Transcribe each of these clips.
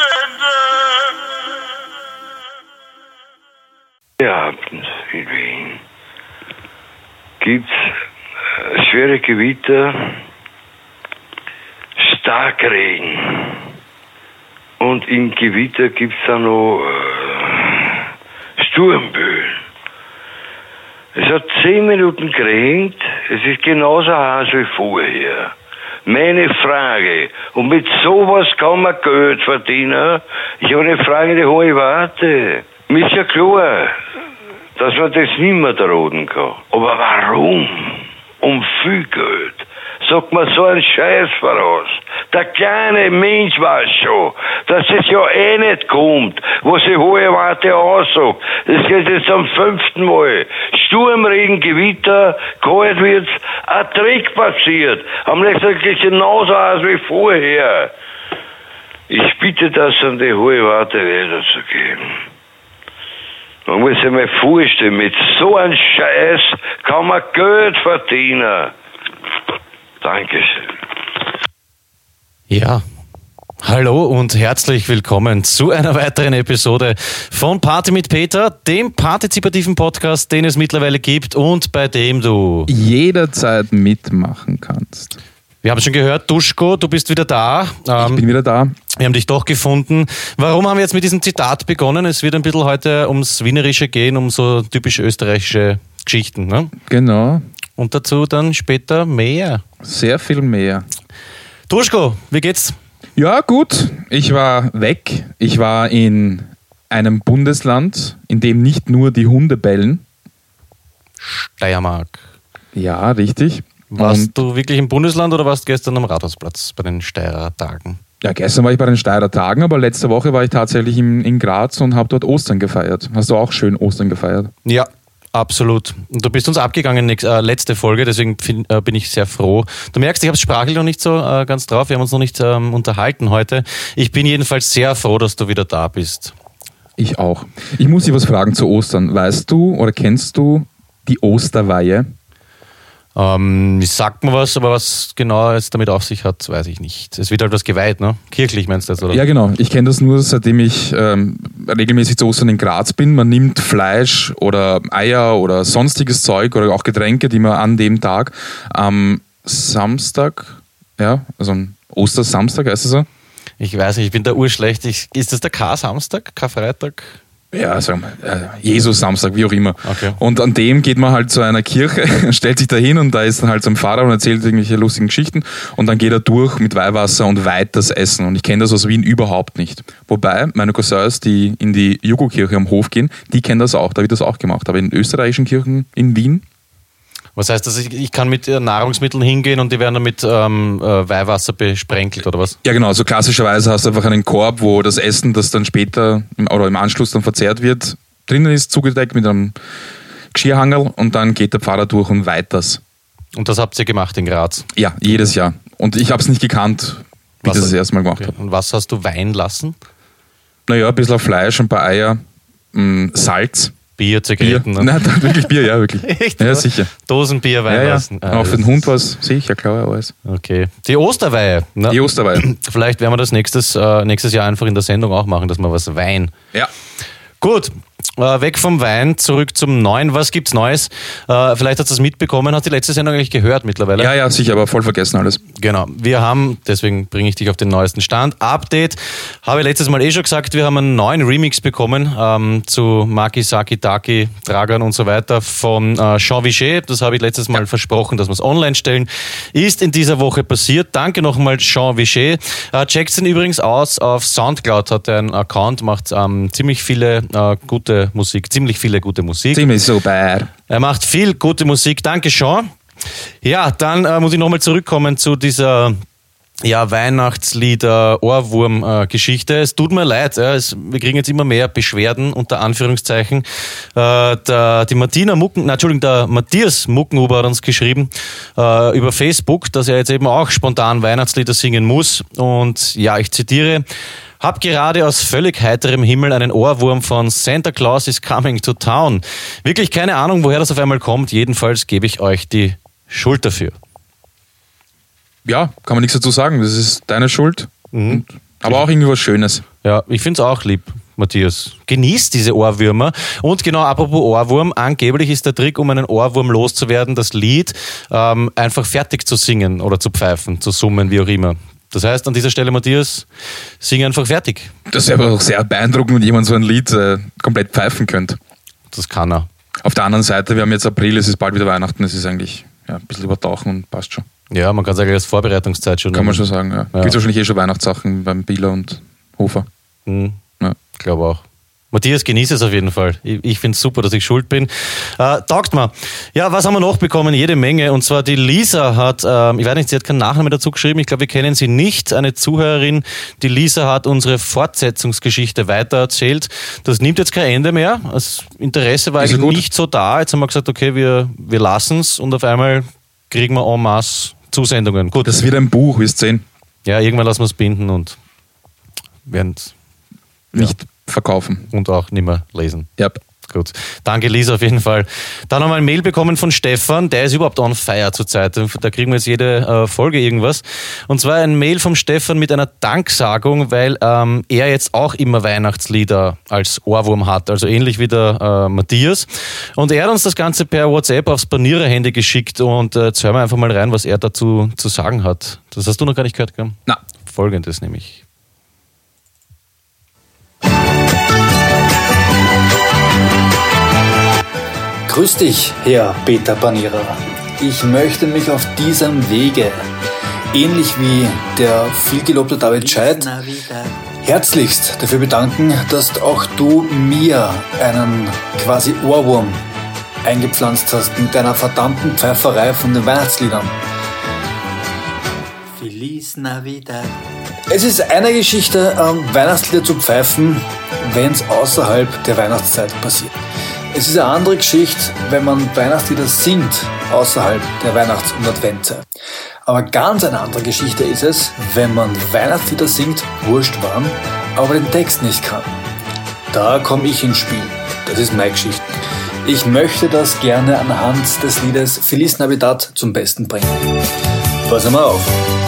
Wochenende. Ja, in Wien gibt's äh, schwere Gewitter, Starkregen und im Gewitter gibt's dann noch äh, Sturmböen. Es hat zehn Minuten geregnet, es ist genauso heiß wie vorher. Meine Frage, und mit sowas kann man Geld verdienen? Ich habe eine Frage, die hohe Warte. Mir ist ja klar, dass man das nicht mehr drohen kann. Aber warum? Um viel Geld. Sagt man so einen Scheiß voraus. Der kleine Mensch weiß schon, dass es ja eh nicht kommt, was die hohe Warte aussagt. Das geht jetzt am fünften Mal. Sturmregen, Gewitter, kalt wird's, ein Trick passiert. Am nächsten Tag ist genauso aus wie vorher. Ich bitte das an die hohe Warte weiterzugeben. Man muss sich mal vorstellen, mit so einem Scheiß kann man Geld verdienen. Dankeschön. Ja. Hallo und herzlich willkommen zu einer weiteren Episode von Party mit Peter, dem partizipativen Podcast, den es mittlerweile gibt und bei dem du. jederzeit mitmachen kannst. Wir haben schon gehört, Duschko, du bist wieder da. Ich Ähm, bin wieder da. wir haben dich doch gefunden. Warum haben wir jetzt mit diesem Zitat begonnen? Es wird ein bisschen heute ums Wienerische gehen, um so typisch österreichische Geschichten. Ne? Genau. Und dazu dann später mehr. Sehr viel mehr. Duschko, wie geht's? Ja, gut. Ich war weg. Ich war in einem Bundesland, in dem nicht nur die Hunde bellen. Steiermark. Ja, richtig. Warst Und du wirklich im Bundesland oder warst gestern am Rathausplatz bei den Steirer Tagen? ja, gestern war ich bei den Steirer Tagen, aber letzte Woche war ich tatsächlich in, in Graz und habe dort Ostern gefeiert. Hast du auch schön Ostern gefeiert? Ja, absolut. Du bist uns abgegangen nächst, äh, letzte Folge, deswegen fin, äh, bin ich sehr froh. Du merkst, ich habe es sprachlich noch nicht so äh, ganz drauf. Wir haben uns noch nicht ähm, unterhalten heute. Ich bin jedenfalls sehr froh, dass du wieder da bist. Ich auch. Ich muss dich was fragen zu Ostern. Weißt du oder kennst du die Osterweihe? Ähm, sagt mir was, aber was genau es damit auf sich hat, weiß ich nicht. Es wird halt was geweiht, ne? Kirchlich meinst du das, oder? Ja, genau. Ich kenne das nur, seitdem ich ähm, regelmäßig zu Ostern in Graz bin. Man nimmt Fleisch oder Eier oder sonstiges Zeug oder auch Getränke, die man an dem Tag am Samstag, ja, also am Ostersamstag, heißt es so? Ich weiß nicht, ich bin da urschlecht. Ich, ist das der K-Samstag, Karfreitag? Ja, sagen wir, äh, Jesus-Samstag, wie auch immer. Okay. Und an dem geht man halt zu einer Kirche, stellt sich da hin und da ist dann halt so ein Pfarrer und erzählt irgendwelche lustigen Geschichten und dann geht er durch mit Weihwasser und weiht das Essen. Und ich kenne das aus Wien überhaupt nicht. Wobei meine Cousins, die in die Jugo-Kirche am Hof gehen, die kennen das auch, da wird das auch gemacht. Aber in österreichischen Kirchen in Wien, Was heißt das? Ich, ich kann mit äh, Nahrungsmitteln hingehen und die werden dann mit ähm, äh, Weihwasser besprenkelt oder was? ja genau, so klassischerweise hast du einfach einen Korb, wo das Essen, das dann später im, oder im Anschluss dann verzehrt wird, drinnen ist, zugedeckt mit einem Geschirrhangerl und dann geht der Pfarrer durch und weiht das. Und das habt ihr gemacht in Graz. Ja, jedes Jahr. Und ich habe es nicht gekannt, wie Was- ich das das erste Mal gemacht Okay. habe. Und was hast du weinen lassen? Naja, ein bisschen Fleisch, ein paar Eier, mh, Salz, Bier, Bier. Zigaretten. Ne? Nein, wirklich Bier, ja, wirklich. Echt? Ja, sicher. Dosenbier weinen Ja, ja. lassen. Ah, Auch für den Hund war es sicher, klar, alles. Okay. Die Osterweihe. Ne? Die Osterweihe. Vielleicht werden wir das nächstes, äh, nächstes Jahr einfach in der Sendung auch machen, dass wir was weinen. Ja. Gut, äh, weg vom Wein, zurück zum Neuen. Was gibt's Neues? Äh, vielleicht hast du es mitbekommen, hast die letzte Sendung eigentlich gehört mittlerweile? Ja, ja, sicher, aber voll vergessen alles. Genau. Wir haben, deswegen bringe ich dich auf den neuesten Stand. Update. Habe ich letztes Mal eh schon gesagt, wir haben einen neuen Remix bekommen ähm, zu Maki, Saki, Taki, Dragan und so weiter von äh, Jean Vichet. Das habe ich letztes Mal versprochen, dass wir es online stellen. Ist in dieser Woche passiert. Danke nochmal Jean Vichet. Äh, checkt ihn übrigens aus auf Soundcloud, hat er einen Account, macht ähm, ziemlich viele äh, gute Musik, ziemlich viele gute Musik. Ziemlich super. Er macht viel gute Musik. Danke, Sean. Ja, dann äh, muss ich nochmal zurückkommen zu dieser ja, Weihnachtslieder-Ohrwurm-Geschichte. es tut mir leid, ja, es, wir kriegen jetzt immer mehr Beschwerden, unter Anführungszeichen. Äh, der, die Martina Mucken, na, Entschuldigung, der Matthias Muckenhuber hat uns geschrieben äh, über Facebook, dass er jetzt eben auch spontan Weihnachtslieder singen muss. Und ja, ich zitiere. Hab gerade aus völlig heiterem Himmel einen Ohrwurm von Santa Claus is coming to town. Wirklich keine Ahnung, woher das auf einmal kommt. Jedenfalls gebe ich euch die Schuld dafür. Ja, kann man nichts dazu sagen. Das ist deine Schuld. Mhm. Aber auch irgendwie was Schönes. Ja, ich finde es auch lieb, Matthias. Genießt diese Ohrwürmer. Und genau, apropos Ohrwurm, angeblich ist der Trick, um einen Ohrwurm loszuwerden, das Lied ähm, einfach fertig zu singen oder zu pfeifen, zu summen, wie auch immer. Das heißt, an dieser Stelle, Matthias, sing einfach fertig. Das wäre aber auch sehr beeindruckend, wenn jemand so ein Lied äh, komplett pfeifen könnte. Das kann er. Auf der anderen Seite, wir haben jetzt April, es ist bald wieder Weihnachten, es ist eigentlich ja, ein bisschen übertauchen und passt schon. Ja, man kann sagen, als Vorbereitungszeit schon. Kann man schon sagen, ja. Ja. Gibt wahrscheinlich eh schon Weihnachtssachen beim Bieler und Hofer. Mhm. Ja. glaube auch. Matthias, genieße es auf jeden Fall. Ich, ich finde es super, dass ich schuld bin. Äh, taugt mal. Ja, was haben wir noch bekommen? Jede Menge. Und zwar die Lisa hat, ähm, ich weiß nicht, sie hat keinen Nachnamen dazu geschrieben. Ich glaube, wir kennen sie nicht. Eine Zuhörerin. Die Lisa hat unsere Fortsetzungsgeschichte weitererzählt. Das nimmt jetzt kein Ende mehr. Das Interesse war Ist ja eigentlich nicht so da. Jetzt haben wir gesagt, okay, wir, wir lassen es. Und auf einmal kriegen wir en masse Zusendungen. Gut. Das wird ein Buch, wirst sehen. ja, irgendwann lassen wir es binden und werden es Nicht verkaufen. und auch nicht mehr lesen. Ja. Gut. Danke, Lisa, auf jeden Fall. Dann haben wir ein Mail bekommen von Stefan, der ist überhaupt on fire zurzeit. Da kriegen wir jetzt jede äh, Folge irgendwas. Und zwar ein Mail vom Stefan mit einer Danksagung, weil ähm, er jetzt auch immer Weihnachtslieder als Ohrwurm hat, also ähnlich wie der äh, Matthias. Und er hat uns das Ganze per WhatsApp aufs Panierer-Handy geschickt und äh, jetzt hören wir einfach mal rein, was er dazu zu sagen hat. Das hast du noch gar nicht gehört, gell? Na, Folgendes nämlich. Grüß dich, Herr Peter Panierer. Ich möchte mich auf diesem Wege, ähnlich wie der vielgelobte David Scheidt, herzlichst dafür bedanken, dass auch du mir einen quasi Ohrwurm eingepflanzt hast mit deiner verdammten Pfeiferei von den Weihnachtsliedern. Feliz Navidad. Es ist eine Geschichte, ähm, Weihnachtslieder zu pfeifen, wenn es außerhalb der Weihnachtszeit passiert. Es ist eine andere Geschichte, wenn man Weihnachtslieder singt außerhalb der Weihnachts- und Adventzeit. Aber ganz eine andere Geschichte ist es, wenn man Weihnachtslieder singt, wurscht wann, aber den Text nicht kann. Da komme ich ins Spiel. Das ist meine Geschichte. Ich möchte das gerne anhand des Liedes Feliz Navidad zum Besten bringen. Pass mal auf.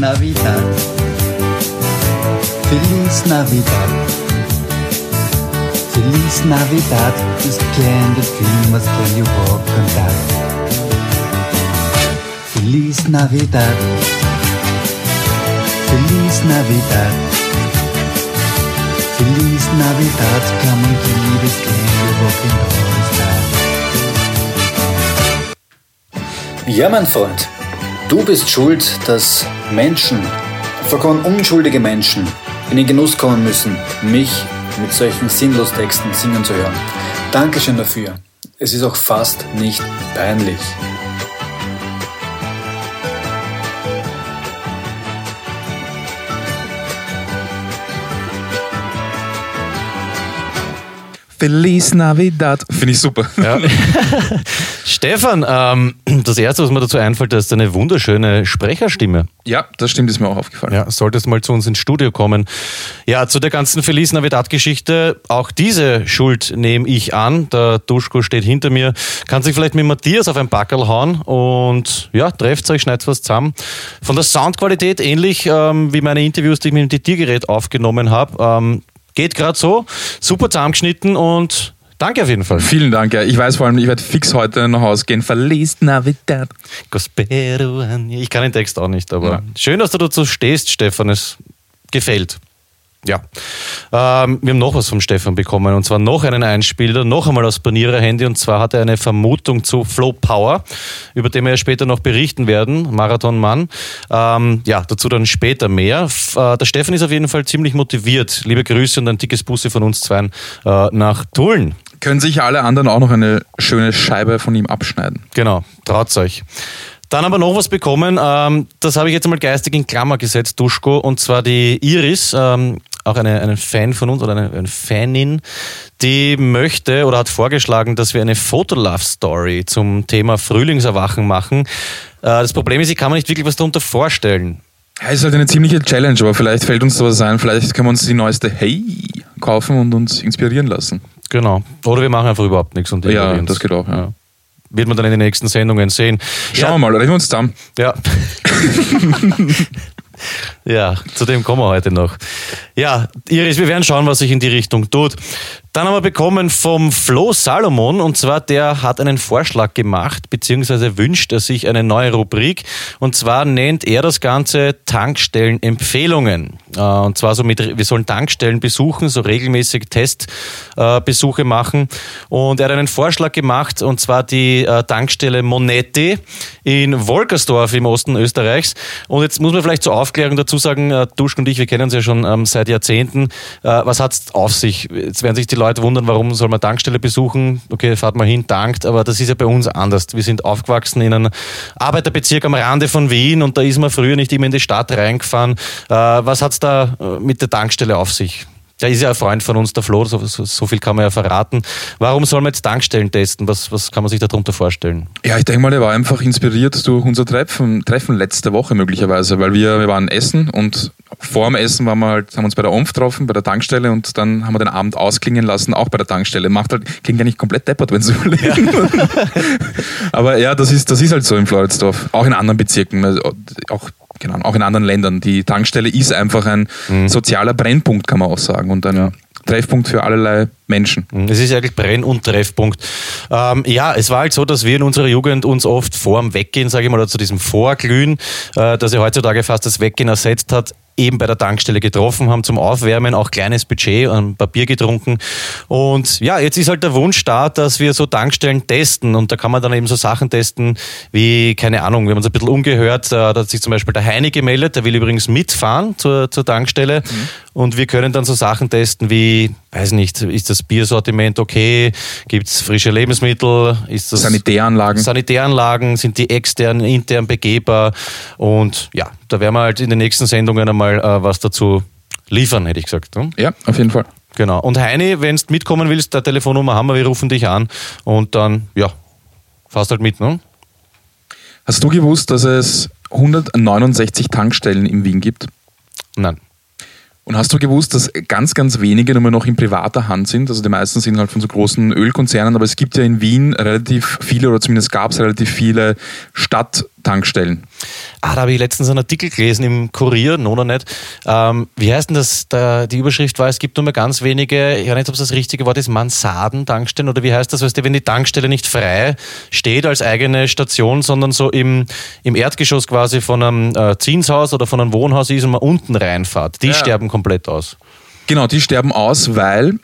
Navidad. Feliz Navidad. Feliz Navidad. Kleine Gefühl, was kann you walk and die. Feliz Navidad. Feliz Navidad. Feliz Navidad. Come and give it can you walk and die. Ja, mein Freund, du bist schuld, dass Menschen, vollkommen unschuldige Menschen, in den Genuss kommen müssen, mich mit solchen sinnlos Texten singen zu hören. Dankeschön dafür. Es ist auch fast nicht peinlich. Feliz Navidad. Finde ich super. Ja. Stefan, ähm, das erste, was mir dazu einfällt, ist eine wunderschöne Sprecherstimme. Ja, das stimmt, ist mir auch aufgefallen. Ja, solltest mal zu uns ins Studio kommen. Ja, zu der ganzen Feliz Navidad-Geschichte, auch diese Schuld nehme ich an. Der Duschko steht hinter mir. Kann sich vielleicht mit Matthias auf ein Backerl hauen und ja, trefft euch, schneidet was zusammen. Von der Soundqualität ähnlich ähm, wie meine Interviews, die ich mit dem Diktiergerät aufgenommen habe. Ähm, geht gerade so. Super zusammengeschnitten und danke auf jeden Fall. Vielen Dank. Ja. Ich weiß vor allem, ich werde fix heute nach Hause gehen. Feliz Navidad. Ich kann den Text auch nicht, aber Ja. schön, dass du dazu stehst, Stefan. Es gefällt. Ja. Ähm, wir haben noch was vom Stefan bekommen und zwar noch einen Einspieler, noch einmal aus Panierer Handy und zwar hat er eine Vermutung zu Flow Power, über den wir ja später noch berichten werden, Marathonmann. Ähm, ja, dazu dann später mehr. Äh, der Stefan ist auf jeden Fall ziemlich motiviert. Liebe Grüße und ein dickes Busse von uns zweien äh, nach Tulln. Können sich alle anderen auch noch eine schöne Scheibe von ihm abschneiden? Genau, traut's euch. Dann haben wir noch was bekommen, ähm, das habe ich jetzt mal geistig in Klammer gesetzt, Duschko, und zwar die Iris, ähm, auch eine, eine Fan von uns oder eine, eine Fanin, die möchte oder hat vorgeschlagen, dass wir eine Fotolove-Story zum Thema Frühlingserwachen machen. Äh, das Problem ist, ich kann mir nicht wirklich was darunter vorstellen. Ja, ist halt eine ziemliche Challenge, aber vielleicht fällt uns da was ein. Vielleicht können wir uns die neueste Hey kaufen und uns inspirieren lassen. Genau. Oder wir machen einfach überhaupt nichts und Ja, das es. geht auch, ja. Wird man dann in den nächsten Sendungen sehen. Schauen wir mal, reden wir uns zusammen. Ja. ja, zu dem kommen wir heute noch. Ja, Iris, wir werden schauen, was sich in die Richtung tut. Dann haben wir bekommen vom Flo Salomon und zwar der hat einen Vorschlag gemacht, beziehungsweise wünscht er sich eine neue Rubrik und zwar nennt er das Ganze Tankstellenempfehlungen. Äh, Und zwar so mit, wir sollen Tankstellen besuchen, so regelmäßig Testbesuche machen und er hat einen Vorschlag gemacht und zwar die äh, Tankstelle Monetti in Wolkersdorf im Osten Österreichs und jetzt muss man vielleicht zur Aufklärung dazu sagen, äh, Duschk und ich, wir kennen uns ja schon ähm, seit Jahrzehnten. Äh, was hat's auf sich? Jetzt werden sich die Leute wundern, warum soll man Tankstelle besuchen? Okay, fahrt mal hin, dankt, aber das ist ja bei uns anders. Wir sind aufgewachsen in einem Arbeiterbezirk am Rande von Wien und da ist man früher nicht immer in die Stadt reingefahren. Äh, was hat's da äh, mit der Tankstelle auf sich? Der ist ja ein Freund von uns, der Flo, so, so, so viel kann man ja verraten. Warum soll man jetzt Tankstellen testen? Was, was kann man sich darunter vorstellen? Ja, ich denke mal, er war einfach inspiriert durch unser Treffen, Treffen letzte Woche möglicherweise, weil wir, wir waren essen und vor dem Essen waren wir halt, haben uns bei der OMF getroffen, bei der Tankstelle und dann haben wir den Abend ausklingen lassen, auch bei der Tankstelle. Macht halt, klingt eigentlich komplett deppert, wenn Sie überlegen. Aber ja, das ist, das ist halt so in Floridsdorf. Auch in anderen Bezirken, also auch, genau, auch in anderen Ländern. Die Tankstelle ist einfach ein sozialer Brennpunkt, kann man auch sagen, und ein Treffpunkt für allerlei Menschen. Es ist eigentlich Brenn- und Treffpunkt. Ähm, ja, es war halt so, dass wir in unserer Jugend uns oft vor dem Weggehen, sage ich mal, oder zu diesem Vorglühen, äh, das ja heutzutage fast das Weggehen ersetzt hat, eben bei der Tankstelle getroffen haben zum Aufwärmen, auch kleines Budget, ein Papier getrunken. Und ja, jetzt ist halt der Wunsch da, dass wir so Tankstellen testen. Und da kann man dann eben so Sachen testen, wie, keine Ahnung, wir haben uns ein bisschen umgehört, äh, da hat sich zum Beispiel der Heini gemeldet, der will übrigens mitfahren zur, zur Tankstelle. Und wir können dann so Sachen testen wie, weiß nicht, ist das Biersortiment okay? Gibt es frische Lebensmittel? Ist das Sanitäranlagen. Sanitäranlagen, sind die extern, intern begehbar? Und ja, da werden wir halt in den nächsten Sendungen einmal äh, was dazu liefern, hätte ich gesagt. Ne? Ja, auf jeden Fall. Genau. Und Heini, wenn du mitkommen willst, der Telefonnummer haben wir, wir rufen dich an und dann, ja, fährst halt mit, ne? Hast du gewusst, dass es 169 Tankstellen in Wien gibt? Nein. Und hast du gewusst, dass ganz, ganz wenige nur noch in privater Hand sind? Also die meisten sind halt von so großen Ölkonzernen, aber es gibt ja in Wien relativ viele, oder zumindest gab es relativ viele Stadttankstellen. Ah, da habe ich letztens einen Artikel gelesen im Kurier, oder nicht? Ähm, wie heißt denn das? Da, die Überschrift war, es gibt nur mehr ganz wenige, ich weiß nicht, ob es das richtige Wort ist, Mansarden-Tankstellen oder wie heißt das? Weißt du, wenn die Tankstelle nicht frei steht als eigene Station, sondern so im, im Erdgeschoss quasi von einem äh, Zinshaus oder von einem Wohnhaus ist und man unten reinfahrt. Die Ja. sterben komplett aus. Genau, die sterben aus, weil,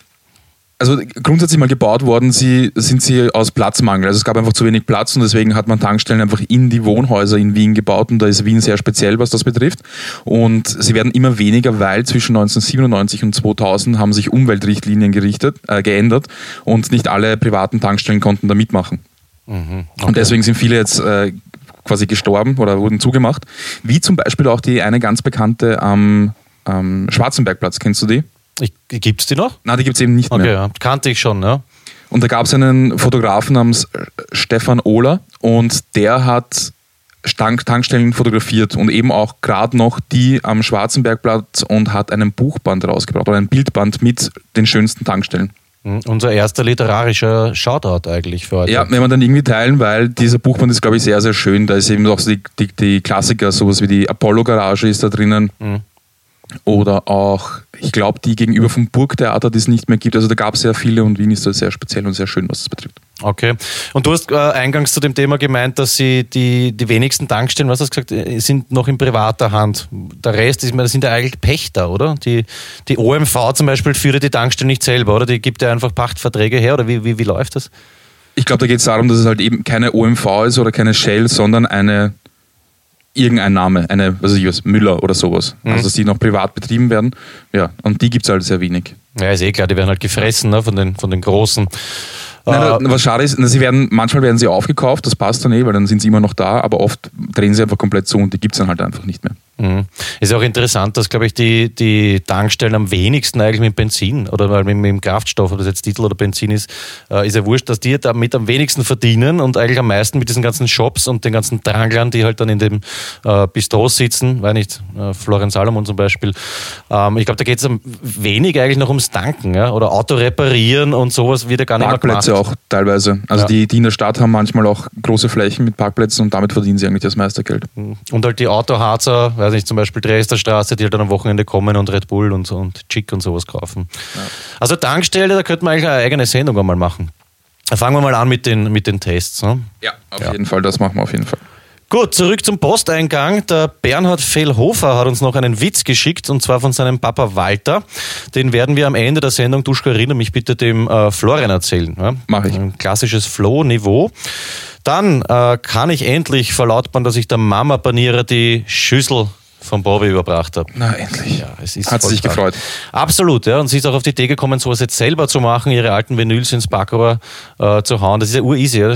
also grundsätzlich mal gebaut worden sie, sind sie aus Platzmangel. Also es gab einfach zu wenig Platz und deswegen hat man Tankstellen einfach in die Wohnhäuser in Wien gebaut und da ist Wien sehr speziell, was das betrifft. Und sie werden immer weniger, weil zwischen 1997 und 2000 haben sich Umweltrichtlinien gerichtet, äh, geändert und nicht alle privaten Tankstellen konnten da mitmachen. Und deswegen sind viele jetzt äh, quasi gestorben oder wurden zugemacht. Wie zum Beispiel auch die eine ganz bekannte am am Schwarzenbergplatz. Kennst du die? Ich, gibt's die noch? Na, die gibt es eben nicht Okay, mehr. ja. kannte ich schon, ja. Und da gab es einen Fotografen namens äh, Stefan Ohler und der hat Tank Tankstellen fotografiert und eben auch gerade noch die am Schwarzenbergplatz und hat einen Buchband rausgebracht oder ein Bildband mit den schönsten Tankstellen. Mhm. Unser erster literarischer Shoutout eigentlich für heute. Ja, wenn man dann irgendwie teilen, weil dieser Buchband ist, glaube ich, sehr, sehr schön. Da ist eben auch so die, die, die Klassiker, sowas wie die Apollo-Garage ist da drinnen. Oder auch, ich glaube, die gegenüber vom Burgtheater, die es nicht mehr gibt. Also da gab es sehr viele und Wien ist da sehr speziell und sehr schön, was das betrifft. Okay. Und du hast äh, eingangs zu dem Thema gemeint, dass sie die, die wenigsten Tankstellen, was hast du gesagt, äh, sind noch in privater Hand. Der Rest ist, das sind ja eigentlich Pächter, oder? Die, die OMV zum Beispiel führt die Tankstellen nicht selber, oder? Die gibt ja einfach Pachtverträge her, oder wie, wie, wie läuft das? Ich glaube, da geht es darum, dass es halt eben keine OMV ist oder keine Shell, sondern eine irgendein Name, eine, was weiß ich was, Müller oder sowas. Also dass die noch privat betrieben werden. Ja, und die gibt es halt sehr wenig. Ja, ist eh klar, die werden halt gefressen ne, von, den, von den Großen. Nein, Äh, was schade ist, sie werden, manchmal werden sie aufgekauft, das passt dann eh, weil dann sind sie immer noch da, aber oft drehen sie einfach komplett zu und die gibt es dann halt einfach nicht mehr. Mhm. Ist auch interessant, dass, glaube ich, die, die Tankstellen am wenigsten eigentlich mit Benzin oder mit, mit dem Kraftstoff, ob das jetzt Diesel oder Benzin ist, äh, ist ja wurscht, dass die damit am wenigsten verdienen und eigentlich am meisten mit diesen ganzen Shops und den ganzen Dranglern, die halt dann in dem äh, Bistros sitzen, weiß nicht, äh, Florian Salomon zum Beispiel. Ähm, ich glaube, da geht es wenig eigentlich noch ums Tanken ja? oder Auto reparieren und sowas wird ja gar nicht Parkplätze mehr gemacht. auch teilweise. Also Ja. die, die in der Stadt haben manchmal auch große Flächen mit Parkplätzen und damit verdienen sie eigentlich das meiste Geld. Und halt die Autoharzer, weiß nicht, zum Beispiel Straße, die halt dann am Wochenende kommen und Red Bull und, und Chick und sowas kaufen. Also Tankstelle, da könnte man eigentlich eine eigene Sendung einmal machen. Fangen wir mal an mit den, mit den Tests. Ne? Ja, auf Ja. jeden Fall, das machen wir auf jeden Fall. Gut, zurück zum Posteingang. Der Bernhard Fehlhofer hat uns noch einen Witz geschickt und zwar von seinem Papa Walter. Den werden wir am Ende der Sendung, Duschka, erinnere mich bitte dem äh, Florian erzählen. Ja? Mach ich. Ein klassisches Flow-Niveau. Dann äh, kann ich endlich verlautbaren, dass ich der Mama Panierer die Schüssel vom Bobby überbracht habe. Na, endlich. Ja, es ist Hat sie sich stark. gefreut. Absolut, ja. Und sie ist auch auf die Idee gekommen, sowas jetzt selber zu machen, ihre alten Vinyls ins Backrohr äh, zu hauen. Das ist ja ureasy, ja.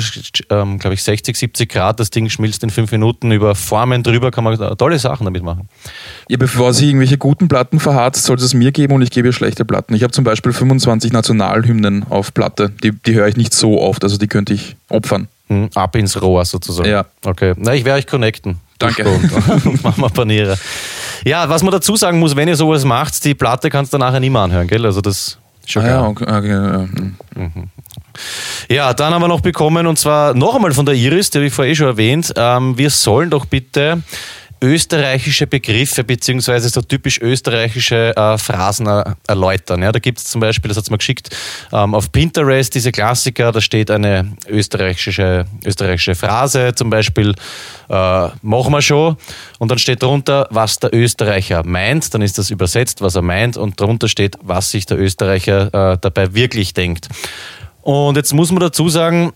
ähm, glaube ich, 60, 70 Grad, das Ding schmilzt in fünf Minuten über Formen drüber, kann man äh, tolle Sachen damit machen. Ja, bevor sie irgendwelche guten Platten verharzt, sollte es mir geben und ich gebe ihr schlechte Platten. Ich habe zum Beispiel 25 Nationalhymnen auf Platte. Die, die höre ich nicht so oft, also die könnte ich opfern. Hm, ab ins Rohr sozusagen. Ja. Okay. Na, ich werde euch connecten. Danke. Und, und Mama Panierer. Ja, was man dazu sagen muss, wenn ihr sowas macht, die Platte kannst du nachher nicht mehr anhören, gell? Also das ist schon Ah, ja, okay, okay, ja, hm. Ja, dann haben wir noch bekommen, und zwar noch einmal von der Iris, die habe ich vorher eh schon erwähnt, ähm, wir sollen doch bitte österreichische Begriffe beziehungsweise so typisch österreichische äh, Phrasen äh, erläutern. Ja, da gibt es zum Beispiel, das hat es mir geschickt, ähm, auf Pinterest diese Klassiker, da steht eine österreichische, österreichische Phrase, zum Beispiel äh, machen wir schon und dann steht drunter, was der Österreicher meint, dann ist das übersetzt, was er meint und drunter steht, was sich der Österreicher äh, dabei wirklich denkt. Und jetzt muss man dazu sagen,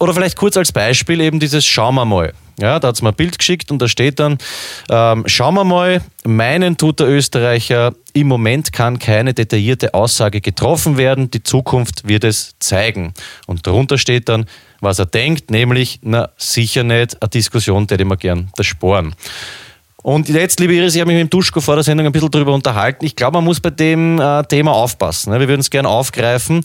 oder vielleicht kurz als Beispiel eben dieses Schauen wir mal. Ja, da hat es mir ein Bild geschickt und da steht dann, ähm, schauen wir mal, meinen tut der Österreicher, im Moment kann keine detaillierte Aussage getroffen werden, die Zukunft wird es zeigen. Und darunter steht dann, was er denkt, nämlich, na sicher nicht, eine Diskussion, der immer gern das Sporen. Und jetzt, liebe Iris, ich habe mich mit dem Duschko vor der Sendung ein bisschen darüber unterhalten. Ich glaube, man muss bei dem äh, Thema aufpassen. Ne? Wir würden es gerne aufgreifen.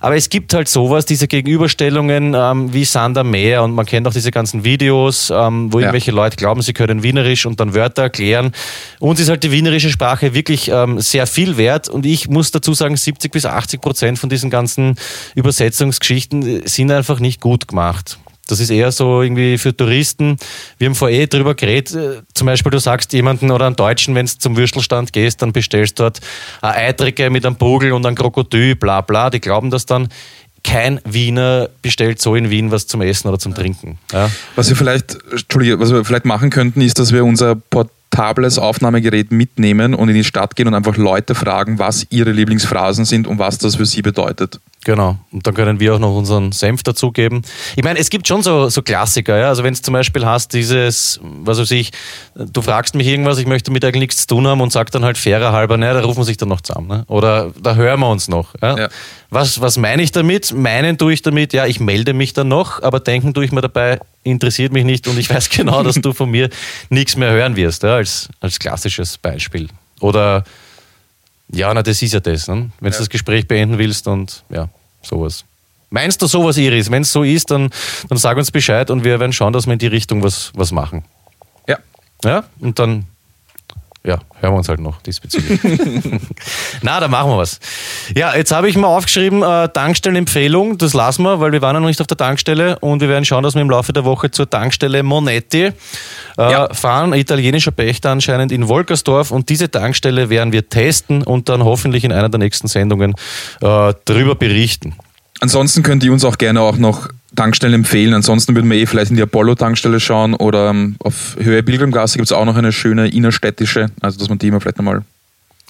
Aber es gibt halt sowas, diese Gegenüberstellungen ähm, wie Sander Meer und man kennt auch diese ganzen Videos, ähm, wo Ja. irgendwelche Leute glauben, sie können Wienerisch und dann Wörter erklären. Uns ist halt die wienerische Sprache wirklich ähm, sehr viel wert und ich muss dazu sagen, 70 bis 80 Prozent von diesen ganzen Übersetzungsgeschichten äh, sind einfach nicht gut gemacht. Das ist eher so irgendwie für Touristen. Wir haben vorher eh drüber geredet. äh, Zum Beispiel, du sagst jemanden oder einen Deutschen, wenn du zum Würstelstand gehst, dann bestellst du dort eine Eitrige mit einem Pugel und einem Krokodil, bla bla. Die glauben das dann. Kein Wiener bestellt so in Wien was zum Essen oder zum Trinken. Ja. Was wir vielleicht, Entschuldige, was wir vielleicht machen könnten, ist, dass wir unser portables Aufnahmegerät mitnehmen und in die Stadt gehen und einfach Leute fragen, was ihre Lieblingsphrasen sind und was das für sie bedeutet. Genau. Und dann können wir auch noch unseren Senf dazugeben. Ich meine, es gibt schon so, so Klassiker, ja. Also wenn du zum Beispiel hast, dieses, was weiß ich, du fragst mich irgendwas, ich möchte mit eigentlich nichts zu tun haben und sag dann halt fairer halber, naja, da rufen wir sich dann noch zusammen. Ne? Oder da hören wir uns noch. Ja? Ja. Was, was meine ich damit? Meinen tue ich damit, ja, ich melde mich dann noch, aber denken tue ich mir dabei, interessiert mich nicht und ich weiß genau, dass du von mir nichts mehr hören wirst, ja, als, als klassisches Beispiel. Oder ja, na, das ist ja das, ne? wenn du das Gespräch beenden willst und ja, sowas. Meinst du sowas, Iris? Wenn es so ist, dann, dann sag uns Bescheid und wir werden schauen, dass wir in die Richtung was, was machen. Ja. Ja, und dann ja, hören wir uns halt noch diesbezüglich. Na, da machen wir was. Ja, jetzt habe ich mal aufgeschrieben, äh, Tankstellenempfehlung, das lassen wir, weil wir waren ja noch nicht auf der Tankstelle und wir werden schauen, dass wir im Laufe der Woche zur Tankstelle Monetti äh, Ja. fahren. Italienischer Pächter anscheinend in Wolkersdorf und diese Tankstelle werden wir testen und dann hoffentlich in einer der nächsten Sendungen äh, darüber berichten. Ansonsten könnt ihr uns auch gerne auch noch Tankstellen empfehlen. Ansonsten würden wir eh vielleicht in die Apollo-Tankstelle schauen oder ähm, auf Höhe Pilgrimgasse gibt es auch noch eine schöne innerstädtische, also dass man die immer vielleicht nochmal.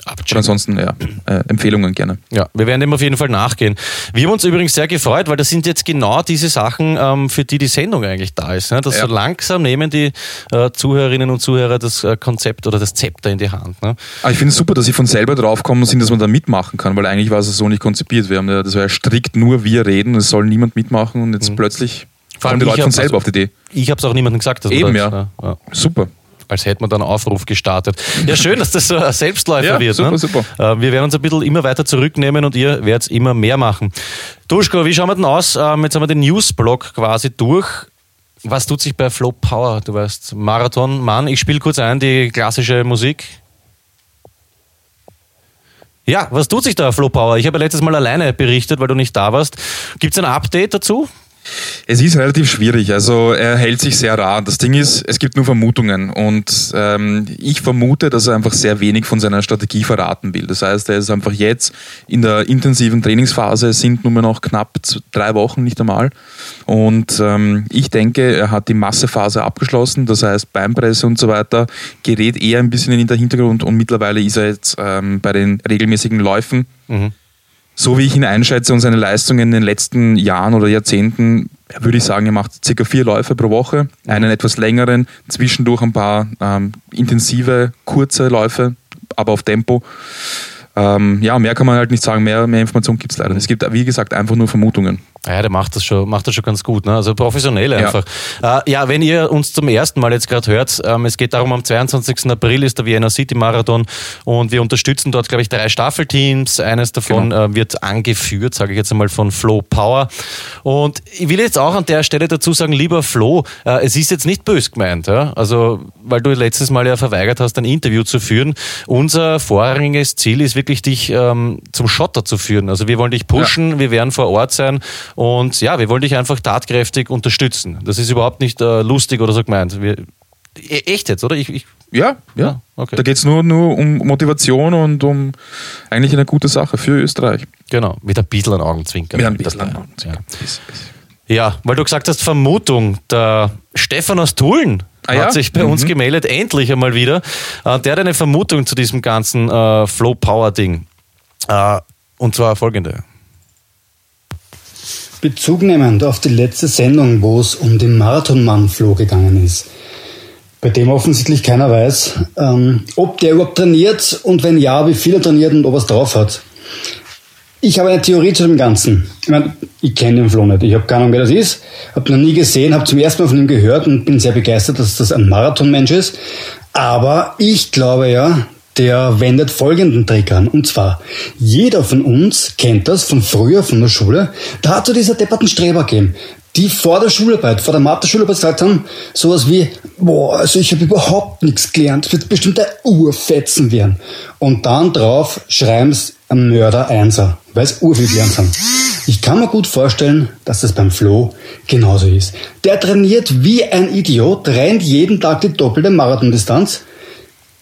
Oder ansonsten, ja, äh, Empfehlungen gerne. Ja, wir werden dem auf jeden Fall nachgehen. Wir haben uns übrigens sehr gefreut, weil das sind jetzt genau diese Sachen, ähm, für die die Sendung eigentlich da ist. Ne? Dass Ja. so langsam nehmen die äh, Zuhörerinnen und Zuhörer das äh, Konzept oder das Zepter in die Hand. Ne? Aber ich finde es super, dass sie von selber draufkommen sind, dass man da mitmachen kann, weil eigentlich war es so nicht konzipiert. Wir haben ja, das war ja strikt nur wir reden, es soll niemand mitmachen und jetzt plötzlich Mhm. Vor allem kommen die Leute von selber also- auf die Idee. Ich habe es auch niemandem gesagt. Eben, das, ja. ja. Super. Als hätte man da einen Aufruf gestartet. Ja, schön, dass das so ein Selbstläufer Ja, wird. super, ne? super. Äh, Wir werden uns ein bisschen immer weiter zurücknehmen und ihr werdet immer mehr machen. Duschko, wie schauen wir denn aus? Ähm, Jetzt haben wir den Newsblock quasi durch. Was tut sich bei Flow Power? Du weißt, Marathon, Mann. Ich spiele kurz ein die klassische Musik. Ja, was tut sich da, Flow Power? Ich habe ja letztes Mal alleine berichtet, weil du nicht da warst. Gibt es ein Update dazu? Es ist relativ schwierig, also er hält sich sehr rar. Das Ding ist, es gibt nur Vermutungen und ähm, ich vermute, dass er einfach sehr wenig von seiner Strategie verraten will. Das heißt, er ist einfach jetzt in der intensiven Trainingsphase, sind nur noch knapp drei Wochen, nicht einmal. Und ähm, ich denke, er hat die Massephase abgeschlossen, das heißt Beinpresse und so weiter gerät eher ein bisschen in den Hintergrund und mittlerweile ist er jetzt ähm, bei den regelmäßigen Läufen so wie ich ihn einschätze und seine Leistungen in den letzten Jahren oder Jahrzehnten, würde ich sagen, er macht circa vier Läufe pro Woche, einen etwas längeren, zwischendurch ein paar ähm, intensive, kurze Läufe, aber auf Tempo. Ähm, ja, mehr kann man halt nicht sagen, mehr, mehr Informationen gibt es leider. Es gibt, wie gesagt, einfach nur Vermutungen. Ja, der macht das schon, macht das schon ganz gut, ne? Also professionell Ja. einfach. Äh, ja, wenn ihr uns zum ersten Mal jetzt gerade hört, ähm, es geht darum, am 22. April ist der Vienna City Marathon und wir unterstützen dort, glaube ich, drei Staffelteams. Eines davon Genau. äh, wird angeführt, sage ich jetzt einmal, von Flo Power. Und ich will jetzt auch an der Stelle dazu sagen, lieber Flo, äh, es ist jetzt nicht bös gemeint, ja? Also, weil du letztes Mal ja verweigert hast, ein Interview zu führen. Unser vorrangiges Ziel ist wirklich, dich ähm, zum Schotter zu führen. Also, wir wollen dich pushen, wir werden vor Ort sein und ja, wir wollen dich einfach tatkräftig unterstützen. Das ist überhaupt nicht äh, lustig oder so gemeint. Wir, e- echt jetzt, oder? Ich, ich, Ja, ja. Ja, okay. Da geht es nur, nur um Motivation und um eigentlich eine gute Sache für Österreich. genau, mit ein bisschen an Augenzwinkern. Mit ein bisschen. ja. Ja, weil du gesagt hast, Vermutung, der Stefan aus Tulln Ah hat ja? sich bei uns gemeldet, endlich einmal wieder. Äh, Der hat eine Vermutung zu diesem ganzen äh, Flow-Power-Ding. Äh, und zwar folgende. Bezug nehmend auf die letzte Sendung, wo es um den Marathonmann Flo gegangen ist, bei dem offensichtlich keiner weiß, ähm, ob der überhaupt trainiert und wenn ja, wie viel er trainiert und ob er es drauf hat. Ich habe eine Theorie zu dem Ganzen. Ich meine, ich kenne den Flo nicht. Ich habe keine Ahnung, wer das ist. Habe noch nie gesehen, habe zum ersten Mal von ihm gehört und bin sehr begeistert, dass das ein Marathonmensch ist. Aber ich glaube ja, der wendet folgenden Trick an. Und zwar, jeder von uns kennt das von früher, von der Schule. Da hat so dieser depperten Streber gegeben, die vor der Schularbeit, vor der Mathe-Schularbeit gesagt haben, sowas wie, boah, also ich habe überhaupt nichts gelernt, es wird bestimmt ein Urfetzen werden. Und dann drauf schreiben sie am Mörder Einser, weil sie urviel gelernt haben. Ich kann mir gut vorstellen, dass das beim Flo genauso ist. Der trainiert wie ein Idiot, rennt jeden Tag die doppelte Marathondistanz,